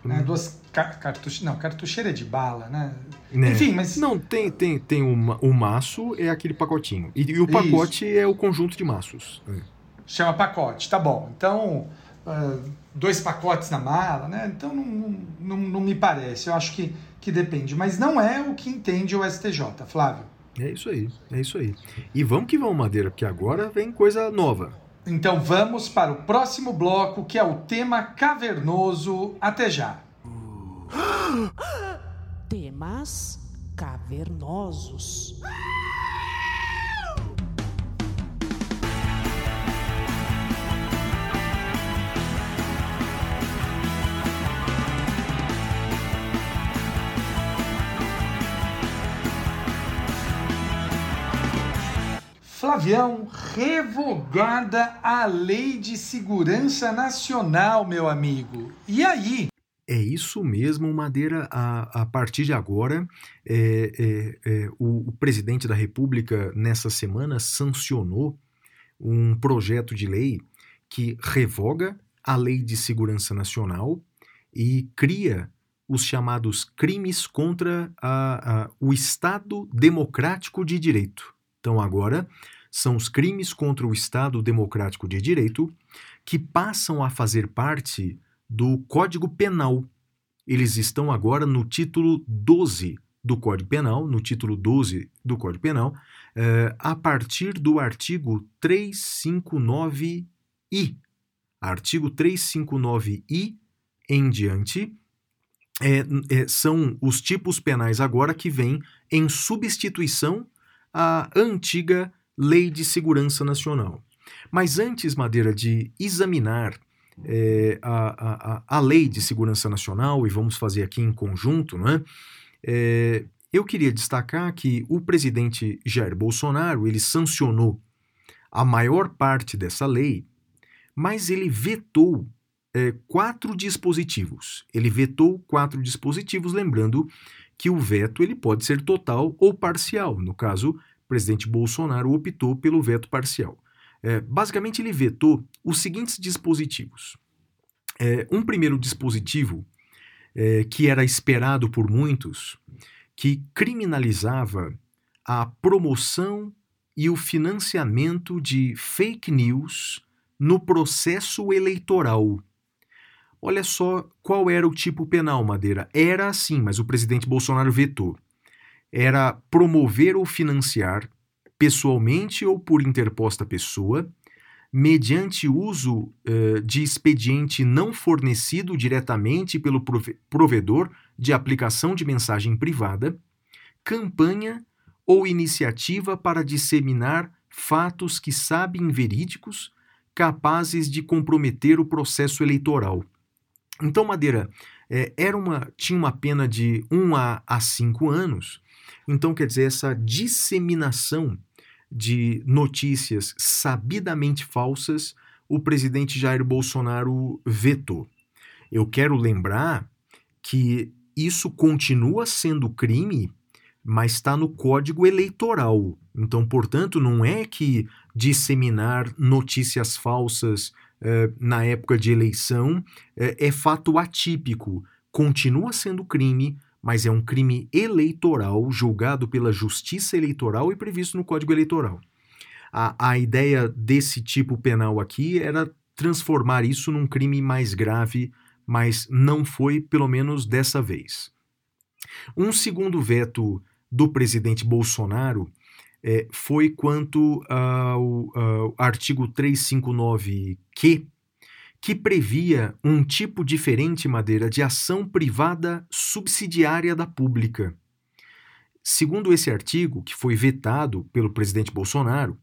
Né? Hum. Duas ca cartucheiras. Não, cartucheira é de bala, né? Né? Enfim, mas. Não, tem, tem, tem o, ma- o maço, é aquele pacotinho. E, e o pacote é o conjunto de maços. É. Chama pacote, tá bom. Então, ah, dois pacotes na mala, né? Então não, não, não, não me parece. Eu acho que, que depende. Mas não é o que entende o STJ, Flávio. É isso aí, é isso aí. E vamos que vamos, Madeira, porque agora vem coisa nova. Então vamos para o próximo bloco, que é o tema cavernoso. Até já. Temas cavernosos. Flavião, revogada a Lei de Segurança Nacional, meu amigo. E aí? É isso mesmo, Madeira. A, a partir de agora, é, é, é, o, o presidente da República, nessa semana, sancionou um projeto de lei que revoga a Lei de Segurança Nacional e cria os chamados crimes contra a- a- o Estado Democrático de Direito. Então, agora, são os crimes contra o Estado Democrático de Direito que passam a fazer parte do Código Penal. Eles estão agora no título 12 do Código Penal, no título 12 do Código Penal, eh, a partir do artigo 359-I. Artigo 359-I em diante é, é, são os tipos penais agora que vêm em substituição à antiga Lei de Segurança Nacional. Mas antes, Madeira, de examinar é, a, a, a Lei de Segurança Nacional, e vamos fazer aqui em conjunto, não é? É, eu queria destacar que o presidente Jair Bolsonaro ele sancionou a maior parte dessa lei, mas ele vetou é, quatro dispositivos. Ele vetou quatro dispositivos, lembrando que o veto ele pode ser total ou parcial. No caso, o presidente Bolsonaro optou pelo veto parcial. É, basicamente, ele vetou os seguintes dispositivos. É, um primeiro dispositivo, é, que era esperado por muitos, que criminalizava a promoção e o financiamento de fake news no processo eleitoral. Olha só qual era o tipo penal, Madeira. Era assim, mas o presidente Bolsonaro vetou. Era promover ou financiar, pessoalmente ou por interposta pessoa, mediante uso eh, de expediente não fornecido diretamente pelo prove- provedor de aplicação de mensagem privada, campanha ou iniciativa para disseminar fatos que sabem verídicos capazes de comprometer o processo eleitoral. Então, Madeira, eh, era uma, tinha uma pena de 1 a, a 5 anos. Então, quer dizer, essa disseminação de notícias sabidamente falsas, o presidente Jair Bolsonaro vetou. Eu quero lembrar que isso continua sendo crime, mas está no Código Eleitoral. Então, portanto, não é que disseminar notícias falsas na época de eleição eh, é fato atípico. Continua sendo crime, mas é um crime eleitoral julgado pela Justiça Eleitoral e previsto no Código Eleitoral. A, a ideia desse tipo penal aqui era transformar isso num crime mais grave, mas não foi, pelo menos dessa vez. Um segundo veto do presidente Bolsonaro eh, foi quanto ao, ao artigo 359-Q, que previa um tipo diferente, Madeira, de ação privada subsidiária da pública. Segundo esse artigo, que foi vetado pelo presidente Bolsonaro,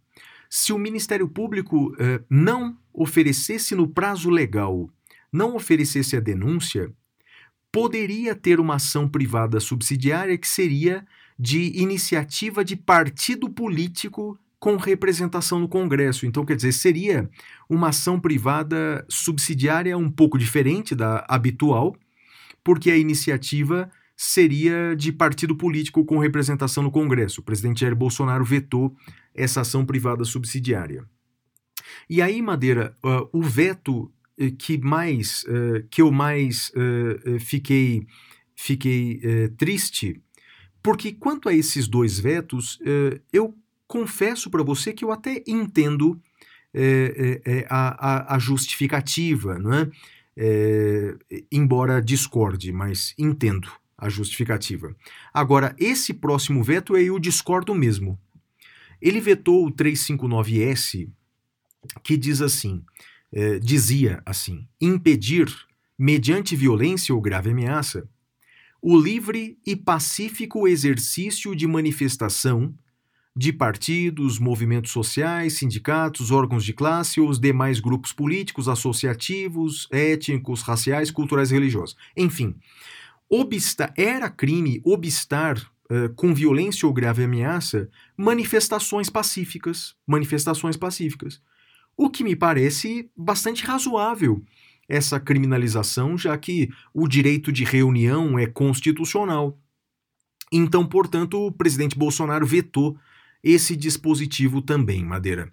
se o Ministério Público eh, não oferecesse no prazo legal, não oferecesse a denúncia, poderia ter uma ação privada subsidiária que seria de iniciativa de partido político com representação no Congresso. Então, quer dizer, seria uma ação privada subsidiária um pouco diferente da habitual, porque a iniciativa seria de partido político com representação no Congresso. O presidente Jair Bolsonaro vetou essa ação privada subsidiária. E aí, Madeira, uh, o veto eh, que mais uh, que eu mais uh, fiquei fiquei triste, porque quanto a esses dois vetos, eu confesso para você que eu até entendo é, é, a, a, a, justificativa, não é? é? Embora discorde, mas entendo a justificativa. Agora, esse próximo veto eu discordo mesmo. Ele vetou o 359S, que diz assim, é, dizia assim, impedir, mediante violência ou grave ameaça, o livre e pacífico exercício de manifestação de partidos, movimentos sociais, sindicatos, órgãos de classe ou os demais grupos políticos, associativos, étnicos, raciais, culturais e religiosos. Enfim, obsta era crime obstar uh, com violência ou grave ameaça manifestações pacíficas, manifestações pacíficas. O que me parece bastante razoável essa criminalização, já que o direito de reunião é constitucional. Então, portanto, o presidente Bolsonaro vetou esse dispositivo também, Madeira.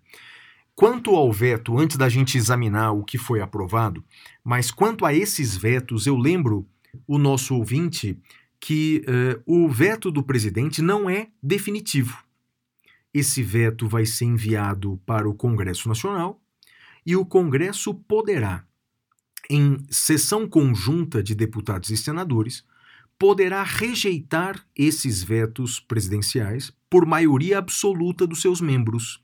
Quanto ao veto, antes da gente examinar o que foi aprovado, mas quanto a esses vetos, eu lembro o nosso ouvinte que uh, o veto do presidente não é definitivo. Esse veto vai ser enviado para o Congresso Nacional e o Congresso poderá, em sessão conjunta de deputados e senadores, poderá rejeitar esses vetos presidenciais por maioria absoluta dos seus membros.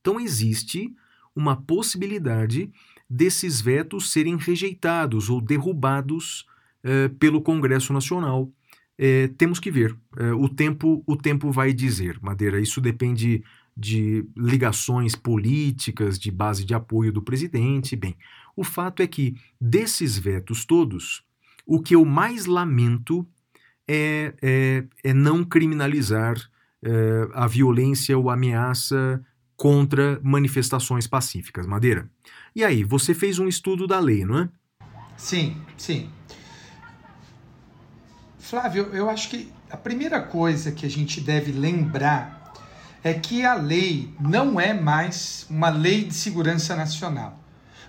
Então existe uma possibilidade desses vetos serem rejeitados ou derrubados eh, pelo Congresso Nacional. Eh, temos que ver. Eh, o tempo o tempo vai dizer, Madeira. Isso depende de ligações políticas, de base de apoio do presidente. Bem, o fato é que desses vetos todos, o que eu mais lamento é, é, é não criminalizar é, a violência ou ameaça contra manifestações pacíficas. Madeira. E aí, você fez um estudo da lei, não é? Sim, sim. Flávio, eu acho que a primeira coisa que a gente deve lembrar é que a lei não é mais uma lei de segurança nacional,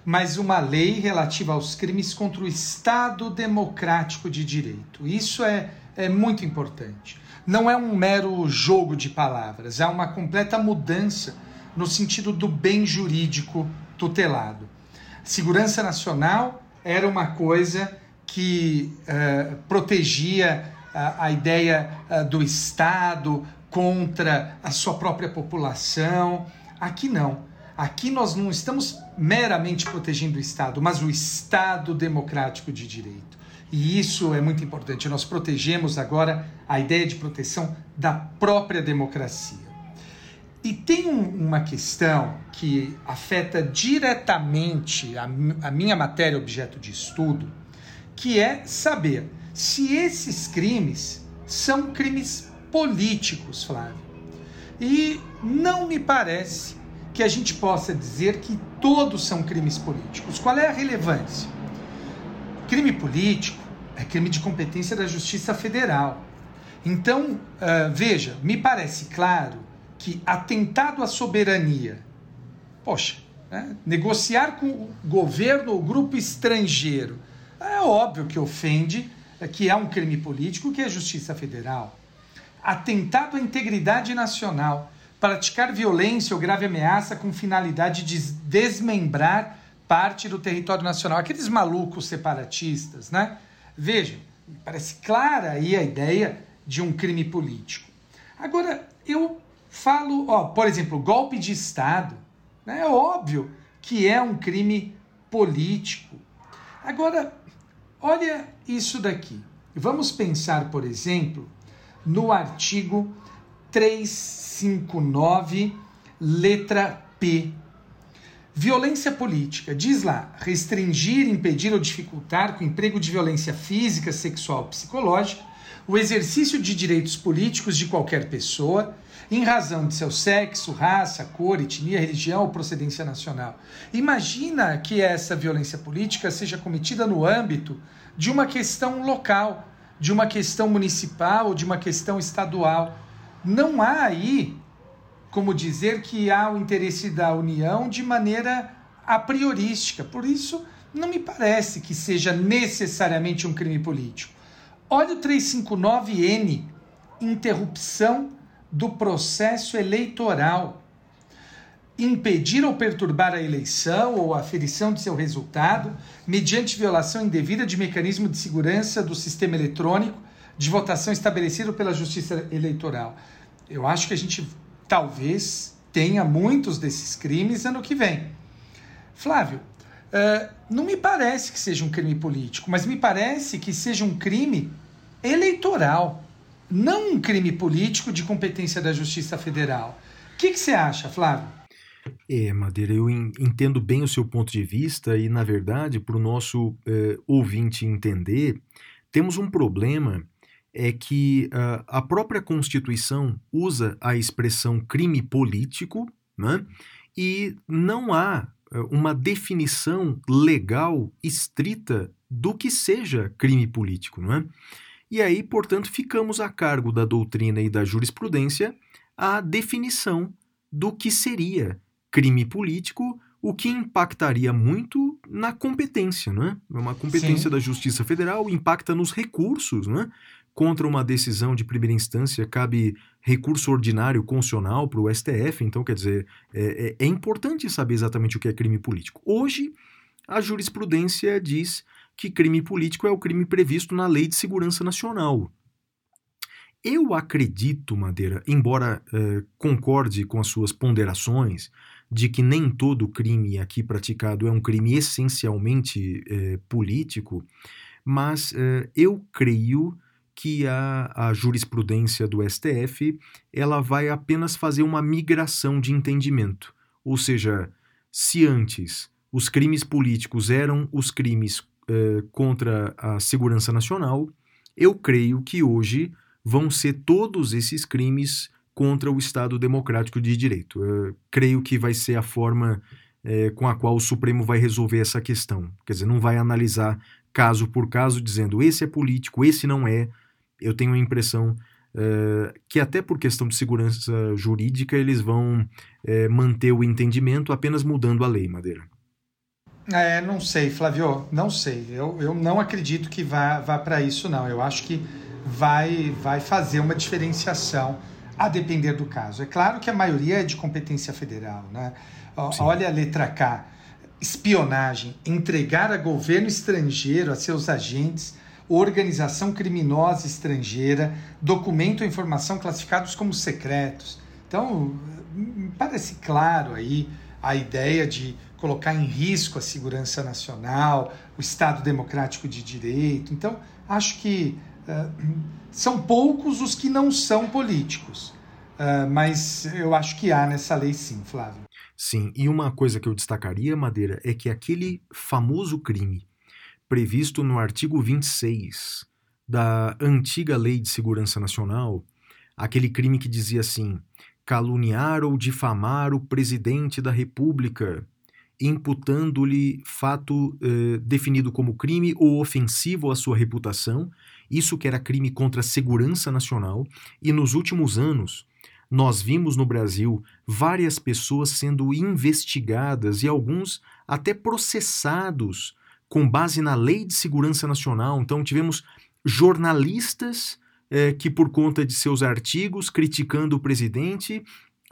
mas uma lei relativa aos crimes contra o Estado Democrático de Direito. Isso é, é muito importante. Não é um mero jogo de palavras, há uma completa mudança no sentido do bem jurídico tutelado. Segurança nacional era uma coisa que uh, protegia uh, a ideia uh, do Estado contra a sua própria população. Aqui não. Aqui nós não estamos meramente protegendo o Estado, mas o Estado democrático de direito. E isso é muito importante. Nós protegemos agora a ideia de proteção da própria democracia. E tem um, uma questão que afeta diretamente a, a minha matéria objeto de estudo, que é saber se esses crimes são crimes políticos, Flávio. E não me parece que a gente possa dizer que todos são crimes políticos. Qual é a relevância? Crime político é crime de competência da Justiça Federal. Então, uh, veja, me parece claro que atentado à soberania, poxa, né, negociar com o governo ou grupo estrangeiro, é óbvio que ofende, é, que é um crime político, que é a Justiça Federal. Atentado à integridade nacional, praticar violência ou grave ameaça com finalidade de desmembrar parte do território nacional. Aqueles malucos separatistas, né? Vejam, parece clara aí a ideia de um crime político. Agora, eu falo, ó, por exemplo, golpe de Estado. Né? É óbvio que é um crime político. Agora, olha isso daqui. Vamos pensar, por exemplo, no artigo 359, letra P Violência política. Diz lá: restringir, impedir ou dificultar com emprego de violência física, sexual, psicológica, o exercício de direitos políticos de qualquer pessoa, em razão de seu sexo, raça, cor, etnia, religião ou procedência nacional. Imagina que essa violência política seja cometida no âmbito de uma questão local, de uma questão municipal ou de uma questão estadual. Não há aí como dizer que há o interesse da União de maneira a priorística. Por isso, não me parece que seja necessariamente um crime político. Olha o 359N, interrupção do processo eleitoral. Impedir ou perturbar a eleição ou a aferição de seu resultado mediante violação indevida de mecanismo de segurança do sistema eletrônico de votação estabelecido pela Justiça Eleitoral. Eu acho que a gente talvez tenha muitos desses crimes ano que vem. Flávio, uh, não me parece que seja um crime político, mas me parece que seja um crime eleitoral, não um crime político de competência da Justiça Federal. O que, você acha, Flávio? É, Madeira, eu entendo bem o seu ponto de vista e, na verdade, para o nosso eh, ouvinte entender, temos um problema é que uh, a própria Constituição usa a expressão crime político né? e não há uh, uma definição legal estrita do que seja crime político. Não é? E aí, portanto, ficamos a cargo da doutrina e da jurisprudência a definição do que seria crime político, o que impactaria muito na competência, não é? Uma competência Sim. da Justiça Federal impacta nos recursos, não é? Contra uma decisão de primeira instância, cabe recurso ordinário constitucional para o STF. Então, quer dizer, é, é, é importante saber exatamente o que é crime político. Hoje, a jurisprudência diz que crime político é o crime previsto na Lei de Segurança Nacional. Eu acredito, Madeira, embora é, concorde com as suas ponderações, de que nem todo crime aqui praticado é um crime essencialmente é, político, mas é, eu creio que a, a jurisprudência do STF ela vai apenas fazer uma migração de entendimento. Ou seja, se antes os crimes políticos eram os crimes eh, contra a segurança nacional, eu creio que hoje vão ser todos esses crimes contra o Estado Democrático de Direito. Eu creio que vai ser a forma eh, com a qual o Supremo vai resolver essa questão. Quer dizer, não vai analisar caso por caso, dizendo esse é político, esse não é, eu tenho a impressão uh, que até por questão de segurança jurídica eles vão uh, manter o entendimento apenas mudando a lei, Madeira. É, não sei, Flávio, não sei. Eu, eu não acredito que vá, vá para isso, não. Eu acho que vai, vai fazer uma diferenciação a depender do caso. É claro que a maioria é de competência federal, né? Sim. Olha a letra K. Espionagem, entregar a governo estrangeiro, a seus agentes, organização criminosa estrangeira, documento ou informação classificados como secretos. Então, parece claro aí a ideia de colocar em risco a segurança nacional, o Estado democrático de direito. Então, acho que uh, são poucos os que não são políticos. Uh, mas eu acho que há nessa lei sim, Flávio. Sim, e uma coisa que eu destacaria, Madeira, é que aquele famoso crime previsto no artigo 26 da antiga Lei de Segurança Nacional, aquele crime que dizia assim: caluniar ou difamar o presidente da República, imputando-lhe fato eh, definido como crime ou ofensivo à sua reputação, isso que era crime contra a segurança nacional, e nos últimos anos nós vimos no Brasil várias pessoas sendo investigadas e alguns até processados com base na Lei de Segurança Nacional. Então tivemos jornalistas eh, que, por conta de seus artigos criticando o presidente,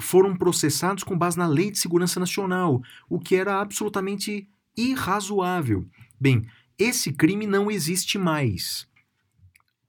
foram processados com base na Lei de Segurança Nacional, o que era absolutamente irrazoável. Bem, esse crime não existe mais.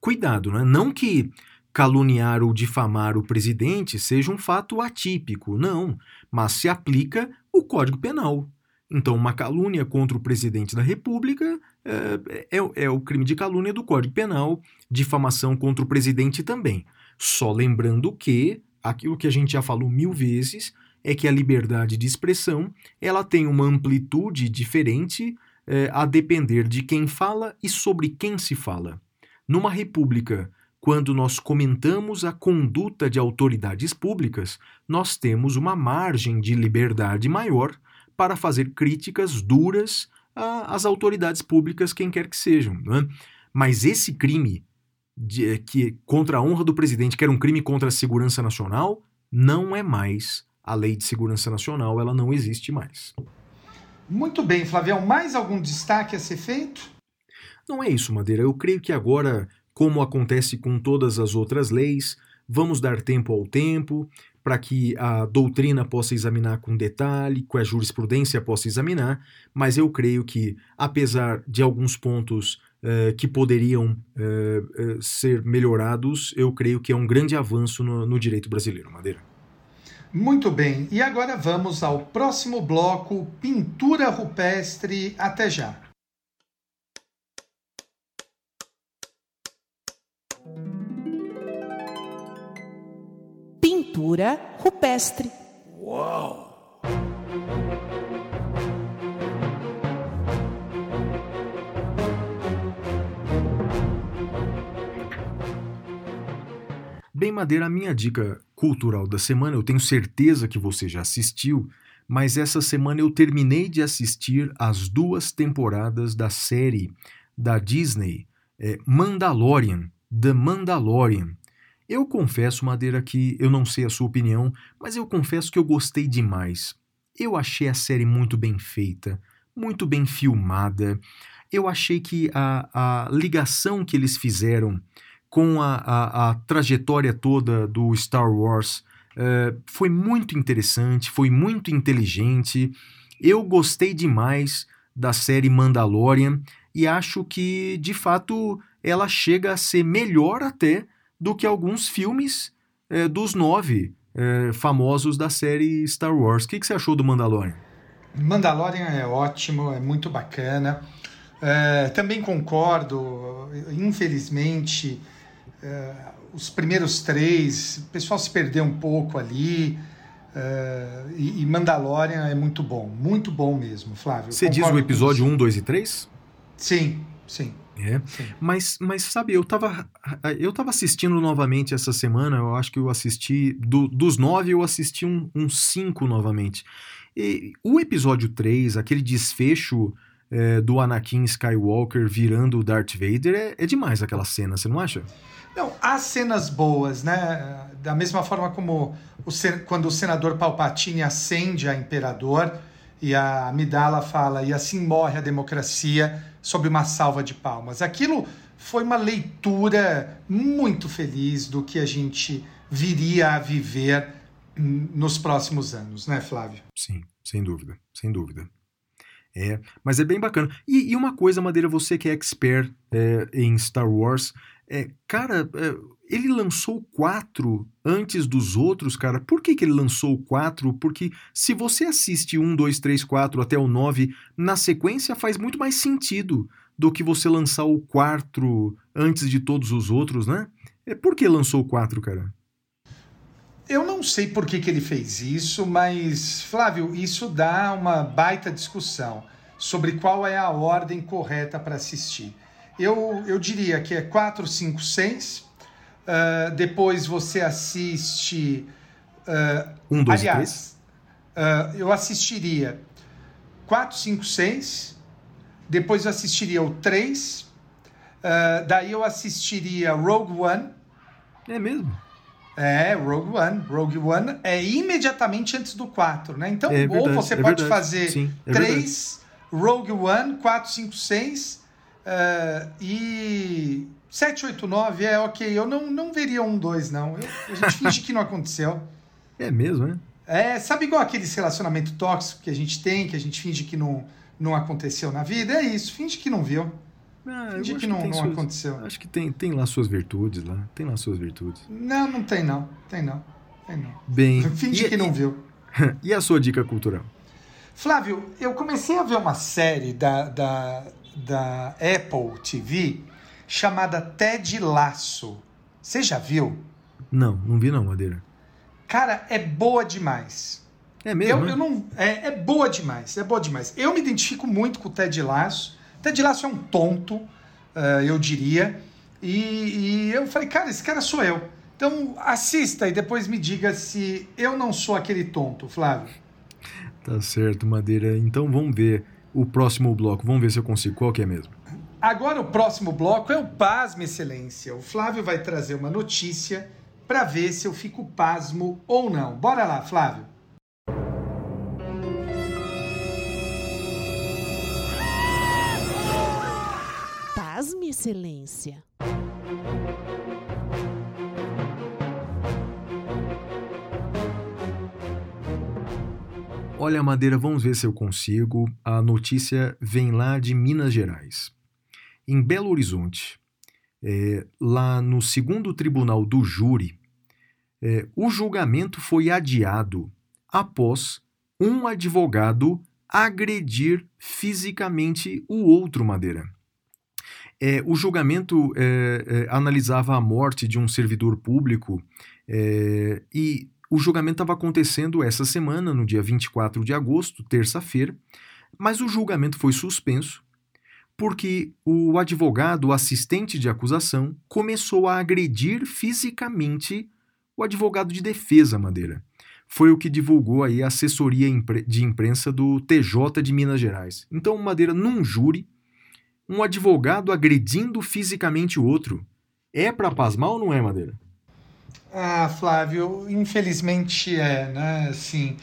Cuidado, né? não que caluniar ou difamar o presidente seja um fato atípico, não, mas se aplica o Código Penal. Então, uma calúnia contra o presidente da República é, é, é, o crime de calúnia do Código Penal, difamação contra o presidente também. Só lembrando que aquilo que a gente já falou mil vezes é que a liberdade de expressão ela tem uma amplitude diferente é, a depender de quem fala e sobre quem se fala. Numa república quando nós comentamos a conduta de autoridades públicas, nós temos uma margem de liberdade maior para fazer críticas duras às autoridades públicas, quem quer que sejam. Né? Mas esse crime de, eh, que contra a honra do presidente, que era um crime contra a segurança nacional, não é mais a lei de segurança nacional, ela não existe mais. Muito bem, Flavião. Mais algum destaque a ser feito? Não é isso, Madeira. Eu creio que agora como acontece com todas as outras leis, vamos dar tempo ao tempo para que a doutrina possa examinar com detalhe, que a jurisprudência possa examinar, mas eu creio que, apesar de alguns pontos eh, que poderiam eh, eh, ser melhorados, eu creio que é um grande avanço no, no direito brasileiro, Madeira. Muito bem, e agora vamos ao próximo bloco: pintura rupestre. Até já. Pintura rupestre. Uau! Bem, Madeira, a minha dica cultural da semana, eu tenho certeza que você já assistiu, mas essa semana eu terminei de assistir as duas temporadas da série da Disney, é, Mandalorian, The Mandalorian. Eu confesso, Madeira, que eu não sei a sua opinião, mas eu confesso que eu gostei demais. Eu achei a série muito bem feita, muito bem filmada. Eu achei que a, a ligação que eles fizeram com a, a, a trajetória toda do Star Wars uh, foi muito interessante, foi muito inteligente. Eu gostei demais da série Mandalorian e acho que, de fato, ela chega a ser melhor até do que alguns filmes é, dos nove é, famosos da série Star Wars. O que, que, você achou do Mandalorian? Mandalorian é ótimo, é muito bacana. É, também concordo, infelizmente, é, os primeiros três, o pessoal se perdeu um pouco ali. É, e, e Mandalorian é muito bom, muito bom mesmo, Flávio. Você diz o episódio 1, 2 e 3? Sim, sim. É. Mas, mas sabe, eu tava, eu tava assistindo novamente essa semana, eu acho que eu assisti, do, dos nove eu assisti um, um cinco novamente. E o episódio 3, aquele desfecho é, do Anakin Skywalker virando o Darth Vader, é, é demais aquela cena, você não acha? Não, há cenas boas, né? Da mesma forma como o, quando o senador Palpatine acende a Imperador e a Amidala fala, e assim morre a democracia sob uma salva de palmas. Aquilo foi uma leitura muito feliz do que a gente viria a viver nos próximos anos, né, Flávio? Sim, sem dúvida, sem dúvida. É, mas é bem bacana. E, e uma coisa, Madeira, você que é expert é, em Star Wars, É, cara, é, ele lançou quatro antes dos outros, cara. Por que, que ele lançou quatro? Porque se você assiste um, dois, três, quatro até o nove na sequência, faz muito mais sentido do que você lançar o quatro antes de todos os outros, né? É por que lançou quatro, cara? Eu não sei por que, que ele fez isso, mas, Flávio, isso dá uma baita discussão sobre qual é a ordem correta para assistir. Eu, eu diria que é 4, 5, 6. Uh, depois você assiste. Uh, Um, dois aliás, uh, eu assistiria 4, 5, 6. Depois eu assistiria o 3. Uh, daí eu assistiria Rogue One. É mesmo? É, Rogue One. Rogue One é imediatamente antes do 4, né? Então, É ou verdade, você é pode verdade. fazer Sim, é 3, Rogue One, 4, 5, 6 uh, e 7, 8, 9 é ok. Eu não, não veria um 2, não. Eu, a gente finge que não aconteceu. É mesmo, né? É, sabe igual aqueles relacionamento tóxico que a gente tem, que a gente finge que não, não aconteceu na vida? É isso, finge que não viu. Ah, Finge que não, tem não suas- aconteceu. Acho que tem, tem lá suas virtudes lá. Tem lá suas virtudes. Não, não tem não. Tem não. Tem não. Bem. Finge e, que não viu. e a sua dica cultural? Flávio, eu comecei a ver uma série da, da, da Apple TV chamada Ted Laço. Você já viu? Não, não vi não, Madeira. Cara, é boa demais. É mesmo? Eu, né? eu não, é, é boa demais, é boa demais. Eu me identifico muito com o Ted Laço. Ted Laço é um tonto, eh, eu diria. E, e eu falei, cara, esse cara sou eu. Então assista e depois me diga se eu não sou aquele tonto, Flávio. Tá certo, Madeira. Então vamos ver o próximo bloco. Vamos ver se eu consigo. Qual que é mesmo? Agora o próximo bloco é o Pasme Excelência. O Flávio vai trazer uma notícia para ver se eu fico pasmo ou não. Bora lá, Flávio. Pasme, excelência. Olha, Madeira, vamos ver se eu consigo. A notícia vem lá de Minas Gerais. Em Belo Horizonte, é, lá no segundo tribunal do júri, é, o julgamento foi adiado após um advogado agredir fisicamente o outro Madeira. É, o julgamento é, é, analisava a morte de um servidor público é, e o julgamento estava acontecendo essa semana, no dia 24 de agosto, terça-feira, mas o julgamento foi suspenso porque o advogado, o assistente de acusação, começou a agredir fisicamente o advogado de defesa, Madeira. Foi o que divulgou aí a assessoria de imprensa do TJ de Minas Gerais. Então, Madeira, num júri, um advogado agredindo fisicamente o outro. É para pasmar ou não é, Madeira? Ah, Flávio, infelizmente é, né? Assim,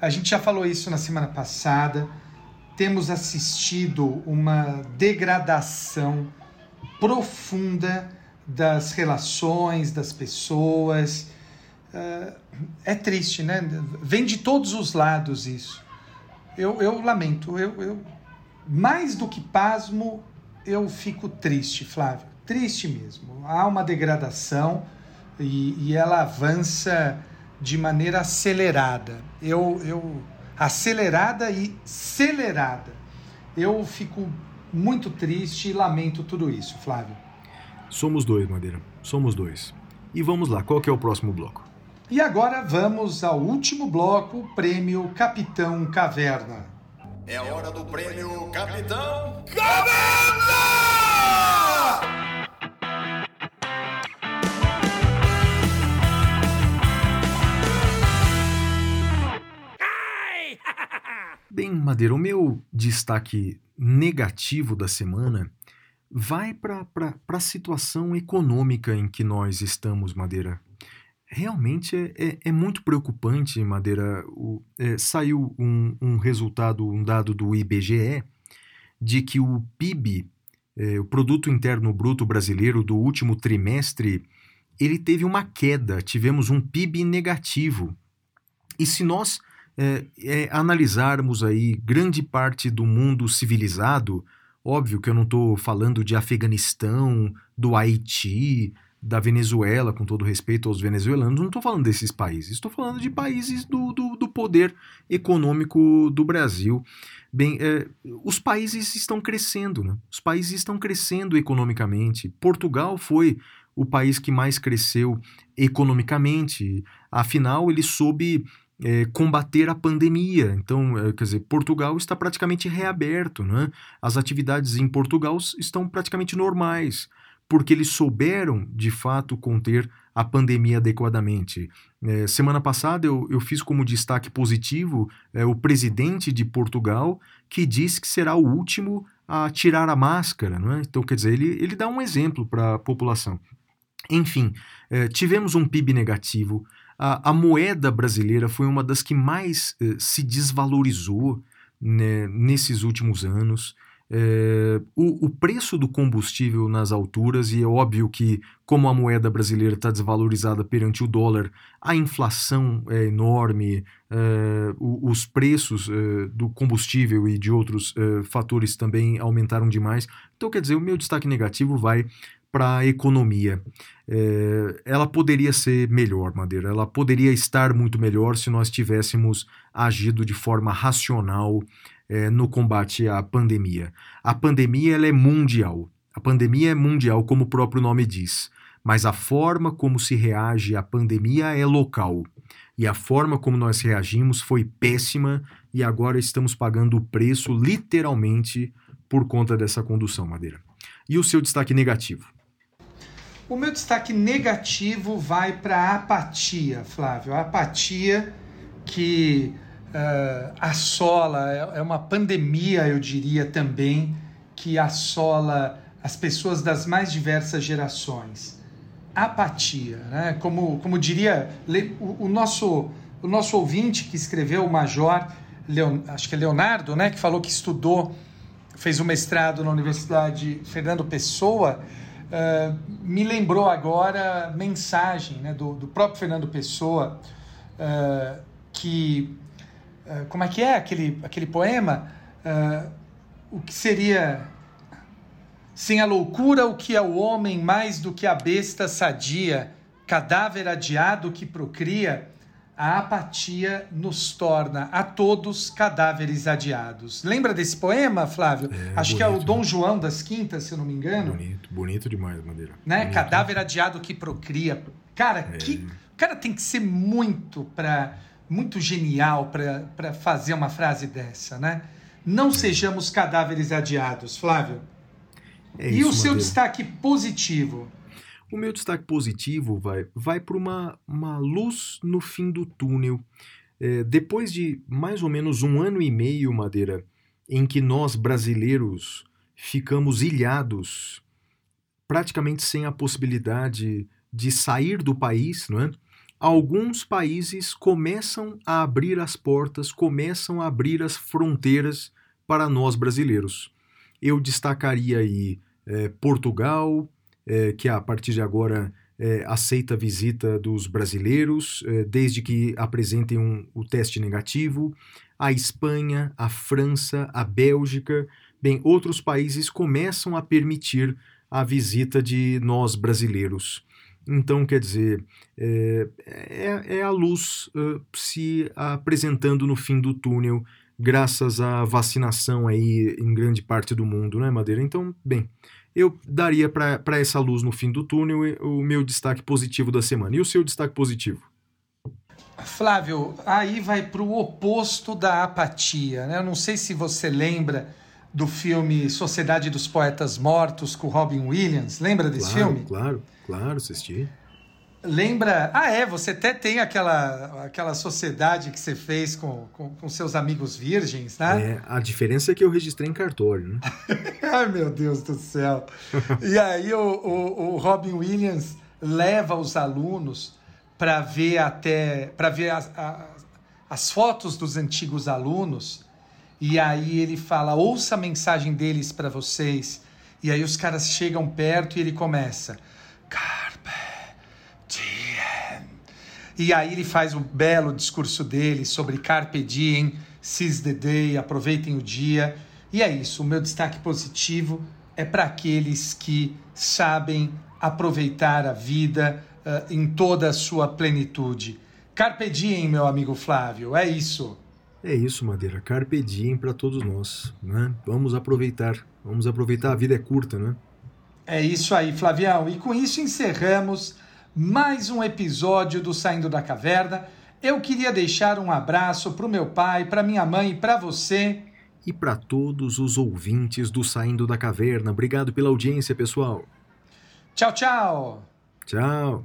a gente já falou isso na semana passada. Temos assistido uma degradação profunda das relações, das pessoas. Ah, é triste, né? Vem de todos os lados isso. Eu, eu lamento, eu, eu mais do que pasmo, eu fico triste, Flávio. Triste mesmo. Há uma degradação e, e ela avança de maneira acelerada. Eu, eu acelerada e acelerada. Eu fico muito triste e lamento tudo isso, Flávio. Somos dois, Madeira. Somos dois. E vamos lá, qual que é o próximo bloco? E agora vamos ao último bloco, o prêmio Capitão Caverna. É a hora do prêmio Capitão Bem, Madeira, o meu destaque negativo da semana vai para a situação econômica em que nós estamos, Madeira. Realmente é, é, é muito preocupante, Madeira. O- é, saiu um, um resultado, um dado do IBGE, de que o PIB, é, o Produto Interno Bruto Brasileiro, do último trimestre, ele teve uma queda, tivemos um PIB negativo. E se nós é, é, analisarmos aí grande parte do mundo civilizado, Óbvio que eu não estou falando de Afeganistão, do Haiti, da Venezuela, com todo respeito aos venezuelanos, não estou falando desses países, estou falando de países do, do, do poder econômico do Brasil. Bem, é, os países estão crescendo, né? Os países estão crescendo economicamente. Portugal foi o país que mais cresceu economicamente. Afinal, ele soube é, combater a pandemia. Então, é, quer dizer, Portugal está praticamente reaberto, né? As atividades em Portugal estão praticamente normais, porque eles souberam, de fato, conter a pandemia adequadamente. É, semana passada eu, eu fiz como destaque positivo é, o presidente de Portugal, que disse que será o último a tirar a máscara. Não é? Então, quer dizer, ele, ele dá um exemplo para a população. Enfim, é, tivemos um PIB negativo, a, a, moeda brasileira foi uma das que mais eh, se desvalorizou né, nesses últimos anos. É, o, o, preço do combustível nas alturas, e é óbvio que, como a moeda brasileira está desvalorizada perante o dólar, a inflação é enorme, é, o, os preços é, do combustível e de outros fatores também aumentaram demais. Então, quer dizer, o meu destaque negativo vai para a economia. É, ela poderia ser melhor, Madeira. Ela poderia estar muito melhor se nós tivéssemos agido de forma racional é, no combate à pandemia. A pandemia ela é mundial. A pandemia é mundial, como o próprio nome diz. Mas a forma como se reage à pandemia é local. E a forma como nós reagimos foi péssima e agora estamos pagando o preço literalmente por conta dessa condução, Madeira. E o seu destaque negativo? O meu destaque negativo vai para a apatia, Flávio. A apatia que uh, assola, é, é uma pandemia, eu diria também, que assola as pessoas das mais diversas gerações. Apatia, né? Como, como diria o, o nosso, o nosso ouvinte que escreveu o Major, Leon, acho que é Leonardo, né? Que falou que estudou, fez um mestrado na Universidade Fernando Pessoa uh, me lembrou agora mensagem né, do, do próprio Fernando Pessoa, uh, que. Uh, como é que é aquele, aquele poema? o que seria. Sem a loucura, o que é o homem mais do que a besta sadia, cadáver adiado que procria, a apatia nos torna a todos cadáveres adiados. Lembra desse poema, Flávio? É, Acho bonito, que é o Dom né? João das Quintas, se eu não me engano. Bonito, bonito demais, Madeira. Né? Bonito. Cadáver adiado que procria. Cara, é. que o cara tem que ser muito para muito genial para fazer uma frase dessa, né? Não é. sejamos cadáveres adiados, Flávio. É e isso, o seu Madeira. destaque positivo? O meu destaque positivo vai, vai para uma, uma luz no fim do túnel. É, depois de mais ou menos um ano e meio, Madeira, em que nós brasileiros ficamos ilhados, praticamente sem a possibilidade de sair do país, não é? Alguns países começam a abrir as portas, começam a abrir as fronteiras para nós brasileiros. Eu destacaria aí é, Portugal, é, que a partir de agora é, aceita a visita dos brasileiros, é, desde que apresentem um, o teste negativo. A Espanha, a França, a Bélgica, bem, outros países começam a permitir a visita de nós brasileiros. Então, quer dizer, é, é, é a luz uh, se apresentando no fim do túnel, graças à vacinação aí em grande parte do mundo, né, Madeira? Então, bem, eu daria para essa luz no fim do túnel o meu destaque positivo da semana. E o seu destaque positivo? Flávio, aí vai para o oposto da apatia. Né? Eu não sei se você lembra do filme Sociedade dos Poetas Mortos com Robin Williams. Lembra desse claro, filme? Claro, claro, assisti. Lembra. Ah, é, você até tem aquela, aquela sociedade que você fez com, com, com seus amigos virgens, né? É, a diferença é que eu registrei em cartório, né? Ai, meu Deus do céu. e aí o, o, o Robin Williams leva os alunos para ver até. para ver as, as, as fotos dos antigos alunos. E aí ele fala: ouça a mensagem deles para vocês. E aí os caras chegam perto e ele começa. E aí ele faz um belo discurso dele sobre Carpe Diem, seize the day, aproveitem o dia. E é isso, o meu destaque positivo é para aqueles que sabem aproveitar a vida uh, em toda a sua plenitude. Carpe diem, meu amigo Flávio, é isso. É isso, Madeira. Carpe diem para todos nós, né? Vamos aproveitar. Vamos aproveitar, a vida é curta, né? É isso aí, Flavião. E com isso encerramos mais um episódio do Saindo da Caverna. Eu queria deixar um abraço para o meu pai, para minha mãe e para você. E para todos os ouvintes do Saindo da Caverna. Obrigado pela audiência, pessoal. Tchau, tchau. Tchau.